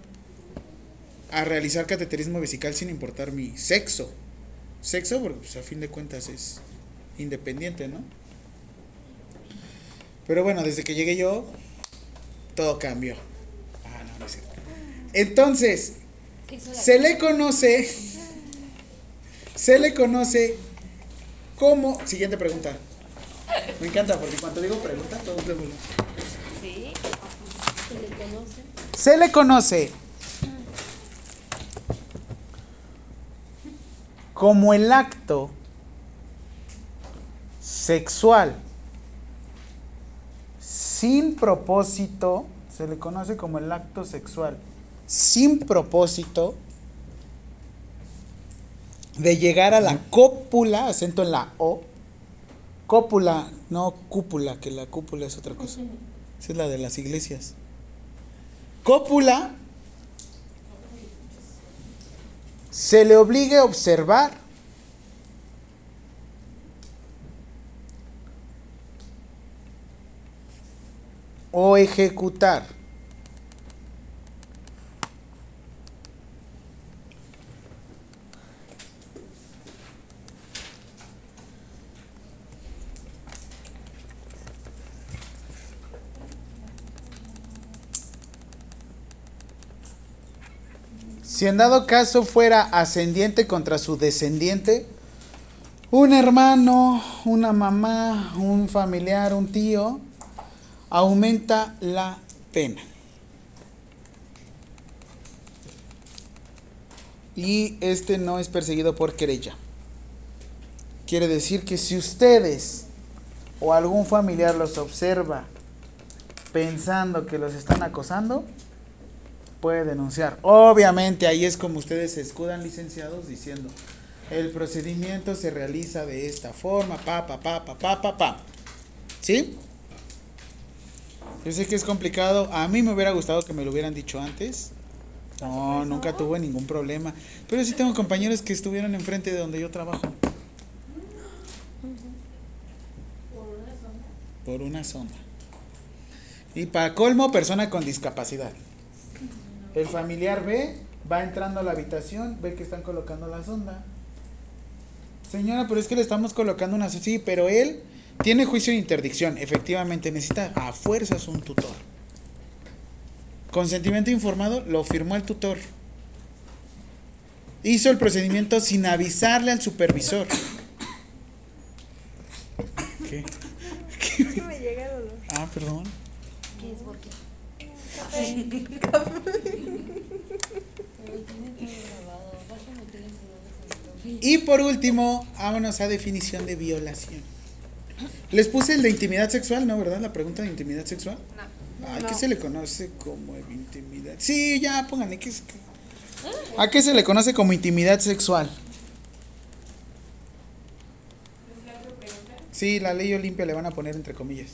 a realizar cateterismo vesical sin importar mi sexo. Sexo, porque pues, a fin de cuentas es independiente, ¿no? Pero bueno, desde que llegué yo, todo cambió. Ah, no, no es cierto. Entonces, se le conoce, se le conoce como, siguiente pregunta. Me encanta porque cuando digo pregunta, todos le Sí. Se le conoce. Se le conoce como el acto sexual sin propósito, se le conoce como el acto sexual sin propósito de llegar a la cópula, acento en la O, cópula, no cúpula, que la cúpula es otra cosa. Esa es la de las iglesias. Cópula se le obligue a observar o ejecutar Si en dado caso fuera ascendiente contra su descendiente, un hermano, una mamá, un familiar, un tío, aumenta la pena. y este no es perseguido por querella. Quiere decir que si ustedes o algún familiar los observa pensando que los están acosando, puede denunciar. Obviamente ahí es como ustedes se escudan licenciados diciendo, el procedimiento se realiza de esta forma, pa, pa, pa, pa, pa, pa, pa. ¿Sí? Yo sé que es complicado. A mí me hubiera gustado que me lo hubieran dicho antes. No, nunca tuve ningún problema. Pero sí tengo compañeros que estuvieron enfrente de donde yo trabajo. Por una sonda. Y para colmo, persona con discapacidad. El familiar ve, va entrando a la habitación, ve que están colocando la sonda. Señora, pero es que le estamos colocando una... Sí, pero él tiene juicio de interdicción. Efectivamente, necesita a fuerzas un tutor. Consentimiento informado lo firmó el tutor. Hizo el procedimiento sin avisarle al supervisor. ¿Qué? ¿Qué? me llega el olor. Ah, perdón. Y por último, vámonos a definición de violación. Les puse el de intimidad sexual, ¿no? ¿Verdad? La pregunta de intimidad sexual. No. ¿A qué se le conoce como intimidad? Sí, ya, pónganle. ¿qué ¿A qué se le conoce como intimidad sexual? Sí, la ley Olimpia le van a poner entre comillas.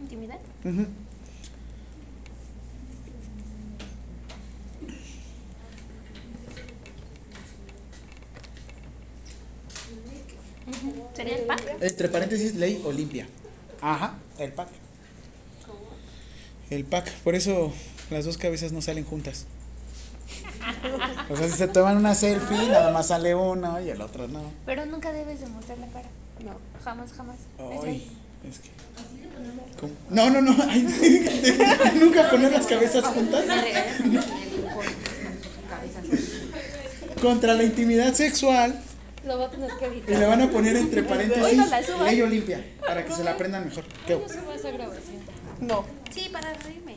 ¿Intimidad? Ujú. ¿Sería el pack? Entre paréntesis, ley Olimpia. Ajá, el pack. El pack, por eso las dos cabezas no salen juntas. O sea, si se toman una selfie, nada más sale uno y el otro no. Pero nunca debes de mostrar la cara. No. Jamás, jamás. Ay, es que. ¿Cómo? No, no, no. ay, nunca poner las cabezas juntas. Contra la intimidad sexual. Lo voy a tener que Y editar. le van a poner entre paréntesis no ley Olimpia. Para que se la aprendan mejor. ¿Qué? Subo esa grabación. No. Sí, para reírme.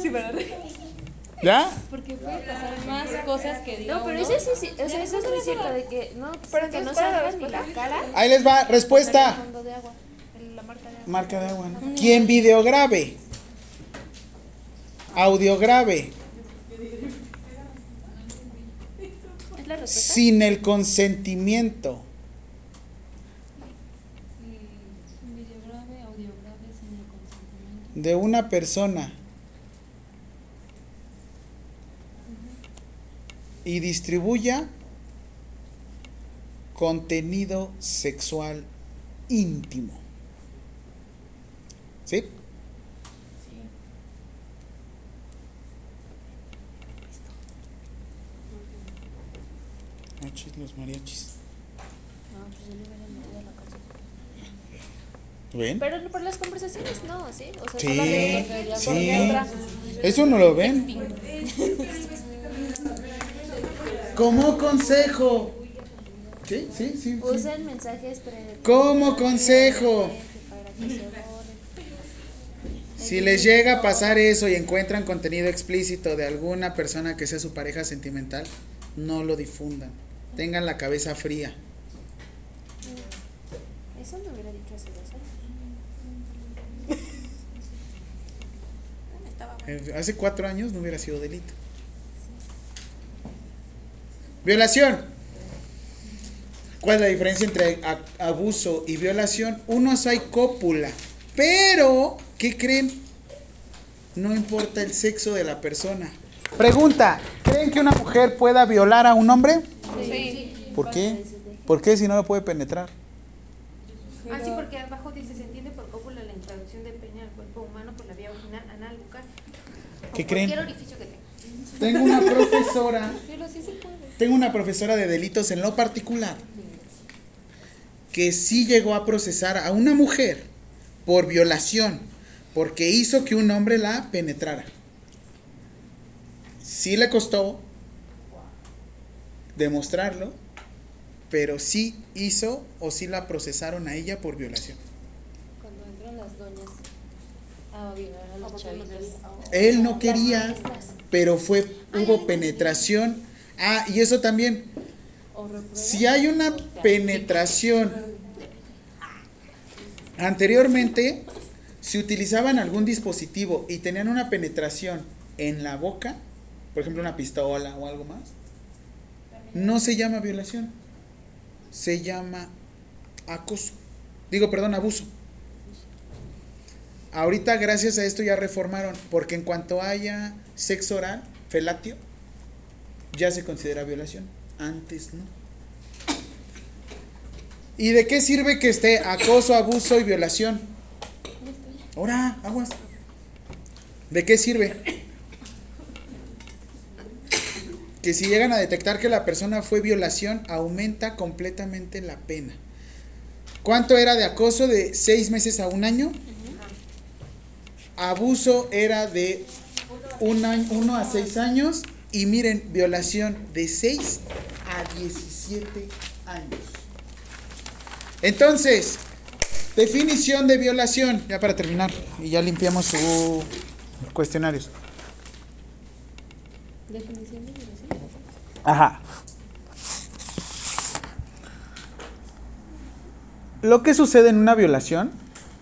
Sí, para reír. ¿Ya? Porque puede pasar más cosas que digo. No, pero eso sí, sí, o sea, eso es muy cierto de que no, Pero que no entonces, ¿cuál es la salga ni la cara. Ahí les va. Respuesta. de agua, la marca de agua. Marca de agua, ¿no? Quien videograve, audiograve, la respuesta? sin el consentimiento Videograve, audiograve sin el consentimiento. de una persona y distribuya contenido sexual íntimo. ¿Sí? Los mariachis. No, pues yo le hubiera metido a la canción. ¿Ven? Pero por las conversaciones no, ¿sí? O sea, Sí, solamente sí. Eso no lo ven. Como consejo. Sí, sí, sí. sí. Usen mensajes pre Como consejo. Si les llega a pasar eso y encuentran contenido explícito de alguna persona que sea su pareja sentimental, no lo difundan. Tengan la cabeza fría. Eso me hubiera dicho hace dos años. Estaba bueno. Eh, Hace cuatro años no hubiera sido delito. Violación. ¿Cuál es la diferencia entre abuso y violación? Unos hay cópula, pero ¿qué creen? No importa el sexo de la persona. Pregunta, ¿creen que una mujer pueda violar a un hombre? Sí. ¿Por qué? ¿Por qué si no lo puede penetrar? Ah, sí, porque abajo dice, se entiende por cópula la introducción de pene al cuerpo humano por la vía vaginal, anal, bucal. ¿Qué creen? Cualquier orificio que tenga. Tengo una profesora Pero sí se puede. Tengo una profesora de delitos en lo particular que sí llegó a procesar a una mujer por violación, porque hizo que un hombre la penetrara. Sí le costó demostrarlo, pero sí hizo o sí la procesaron a ella por violación. Cuando entran las doñas a violar a los chavitos. Él no quería, pero fue hubo penetración. Ah, y eso también. Si hay una penetración anteriormente, si utilizaban algún dispositivo y tenían una penetración en la boca, por ejemplo una pistola o algo más, no se llama violación, se llama acoso. Digo, perdón, abuso. Ahorita gracias a esto ya reformaron, porque en cuanto haya sexo oral, felatio, ya se considera violación. Antes no. ¿Y de qué sirve que esté acoso, abuso y violación? Ahora, aguas. ¿De qué sirve? Que si llegan a detectar que la persona fue violación, aumenta completamente la pena. ¿Cuánto era de acoso? De seis meses a un año. Abuso era de un año, uno a seis años. Y miren, violación de 6 a 17 años. Entonces, definición de violación, ya para terminar, y ya limpiamos su cuestionarios. Definición de violación. Ajá. Lo que sucede en una violación,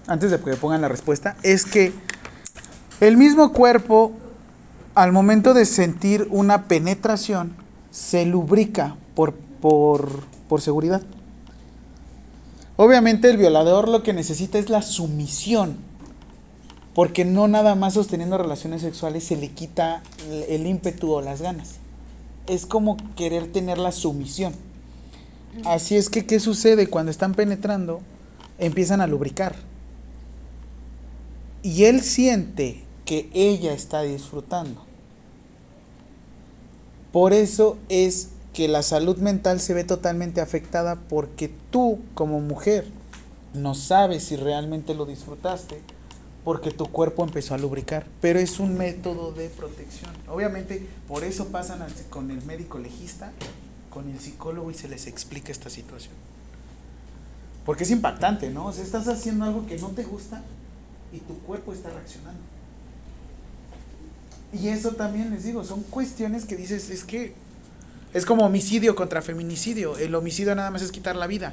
antes de que pongan la respuesta, es que el mismo cuerpo, al momento de sentir una penetración, se lubrica por, por, por seguridad. Obviamente el violador lo que necesita es la sumisión, porque no nada más sosteniendo relaciones sexuales se le quita el- el ímpetu o las ganas. Es como querer tener la sumisión. Así es que, ¿qué sucede? Cuando están penetrando, empiezan a lubricar. Y él siente que ella está disfrutando. Por eso es que la salud mental se ve totalmente afectada porque tú como mujer no sabes si realmente lo disfrutaste porque tu cuerpo empezó a lubricar, pero es un método de protección. Obviamente por eso pasan con el médico legista, con el psicólogo y se les explica esta situación. Porque es impactante, ¿no? O sea, estás haciendo algo que no te gusta y tu cuerpo está reaccionando. Y eso también les digo, son cuestiones que dices, es que es como homicidio contra feminicidio. El homicidio nada más es quitar la vida.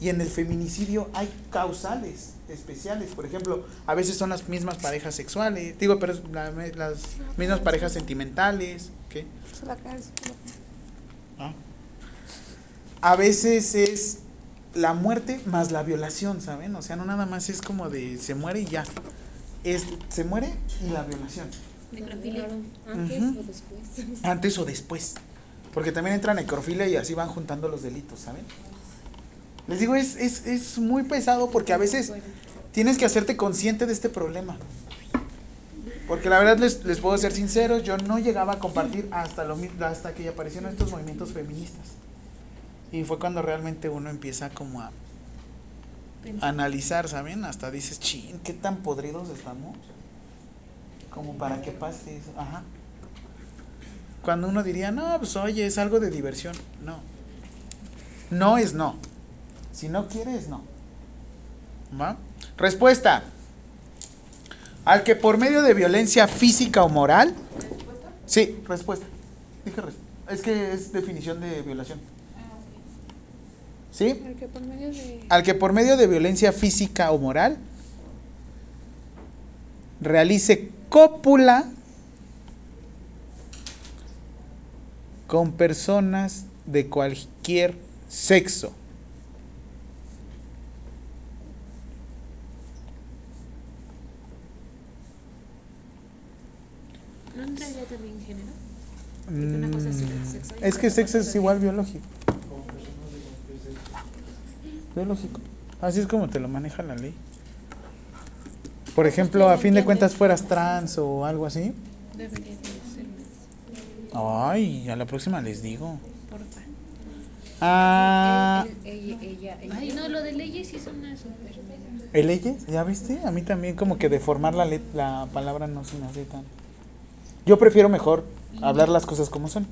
Y en el feminicidio hay causales especiales. Por ejemplo, a veces son las mismas parejas sexuales, digo, pero la- las mismas parejas sentimentales. ¿qué? ¿no? A veces es la muerte más la violación, ¿saben? O sea, no nada más es como de se muere y ya. Es se muere y la violación. Necrofilia. Antes Ujú. o después. Antes o después. Porque también entra necrofilia y así van juntando los delitos, ¿saben? Les digo, es, es, es muy pesado porque a veces tienes que hacerte consciente de este problema. Porque la verdad les, les puedo ser sincero, yo no llegaba a compartir hasta, lo, hasta que aparecieron estos movimientos feministas. Y fue cuando realmente uno empieza como a analizar, ¿saben? Hasta dices, chin, ¿qué tan podridos estamos? Como para que pase eso. Ajá. Cuando uno diría, no, pues oye, es algo de diversión. No. No es no. Si no quieres, no. ¿Va? Respuesta. Al que por medio de violencia física o moral. Sí, respuesta. Dije res- Es que es definición de violación. ¿Sí? Porque por medio de. Al que por medio de violencia física o moral realice cópula con personas de cualquier sexo. Entraría también género? Porque una cosa es el sexo y Mm, Es que sexo cosa es igual biológico. Biológico. Así es como te lo maneja la ley. Por ejemplo, a fin de cuentas fueras trans o algo así. Debería de ser Ay, a la próxima les digo. porfa. Ah, Ella, ella, ella. Ay, no, lo de leyes sí es una super. ¿el leyes? ¿Ya viste? A mí también como que deformar la, let- la palabra no se me hace tan... Yo prefiero mejor hablar las cosas como son.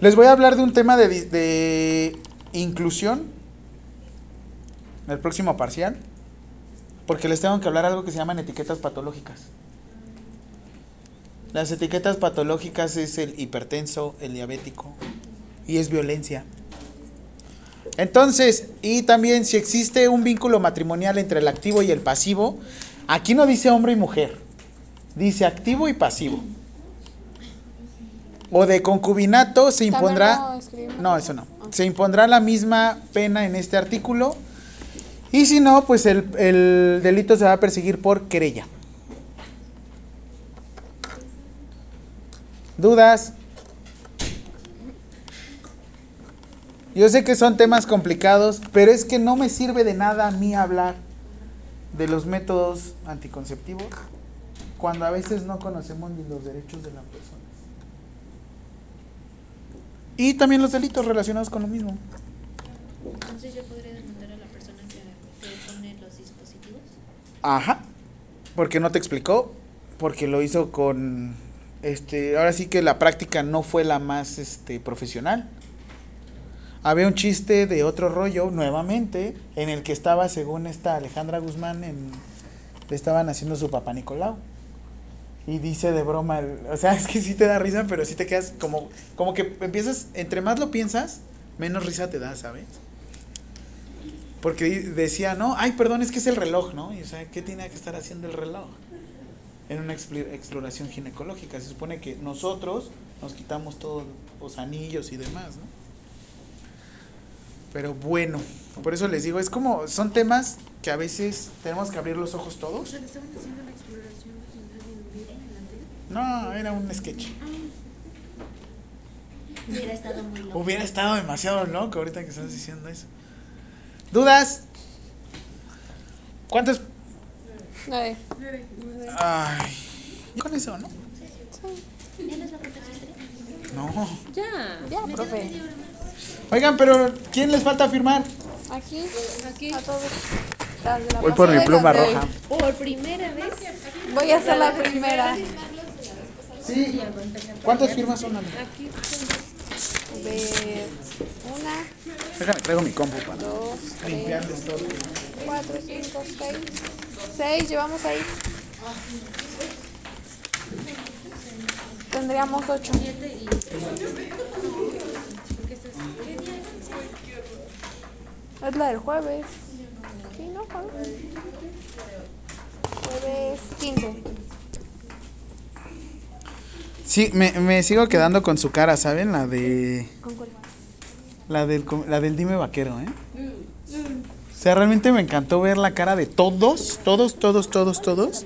Les voy a hablar de un tema de, de inclusión. El próximo parcial. Porque les tengo que hablar algo que se llaman etiquetas patológicas. Las etiquetas patológicas es el hipertenso, el diabético, y es violencia. Entonces, y también si existe un vínculo matrimonial entre el activo y el pasivo, aquí no dice hombre y mujer, dice activo y pasivo. O de concubinato se impondrá... No, eso no. Se impondrá la misma pena en este artículo. Y si no, pues el, el delito se va a perseguir por querella. ¿Dudas? Yo sé que son temas complicados, pero es que no me sirve de nada a mí hablar de los métodos anticonceptivos cuando a veces no conocemos ni los derechos de la persona. Y también los delitos relacionados con lo mismo. Entonces yo podría demandar a la persona que, que pone los dispositivos. Ajá. Porque no te explicó, porque lo hizo con este, ahora sí que la práctica no fue la más este profesional. Había un chiste de otro rollo nuevamente en el que estaba según esta Alejandra Guzmán en le estaban haciendo su papá Nicolau. Y dice de broma, o sea, es que sí te da risa, pero sí te quedas como como que empiezas entre más lo piensas, menos risa te da, ¿sabes? Porque decía, no, ay, perdón, es que es el reloj, ¿no? Y o sea, ¿qué tiene que estar haciendo el reloj? En una exploración ginecológica. Se supone que nosotros nos quitamos todos los anillos y demás, ¿no? Pero bueno, por eso les digo, es como, son temas que a veces tenemos que abrir los ojos todos. ¿Le estaban haciendo la exploración vaginal en vivo en la tele? No, era un sketch. Hubiera estado muy loco. Hubiera estado demasiado loco ahorita que estás diciendo eso. ¿Dudas? ¿Cuántas? Nueve. Ay, con eso, ¿no? No. Ya. Ya, profe. Oigan, pero ¿quién les falta firmar? Aquí, Aquí. a todos. Voy por mi pluma roja. Por primera vez. Voy a hacer la primera. Sí. ¿Cuántas firmas son? Aquí. De una, Déjame, traigo mi compu para dos, limpiarles todo. cuatro, cinco, seis. Seis llevamos ahí. Tendríamos ocho. Es la del jueves. Sí, ¿no? Jueves. Jueves 15. Sí, me, me sigo quedando con su cara, ¿saben? La de... ¿Con cuál? La del, la del dime vaquero, ¿eh? O sea, realmente me encantó ver la cara de todos, todos, todos, todos, todos.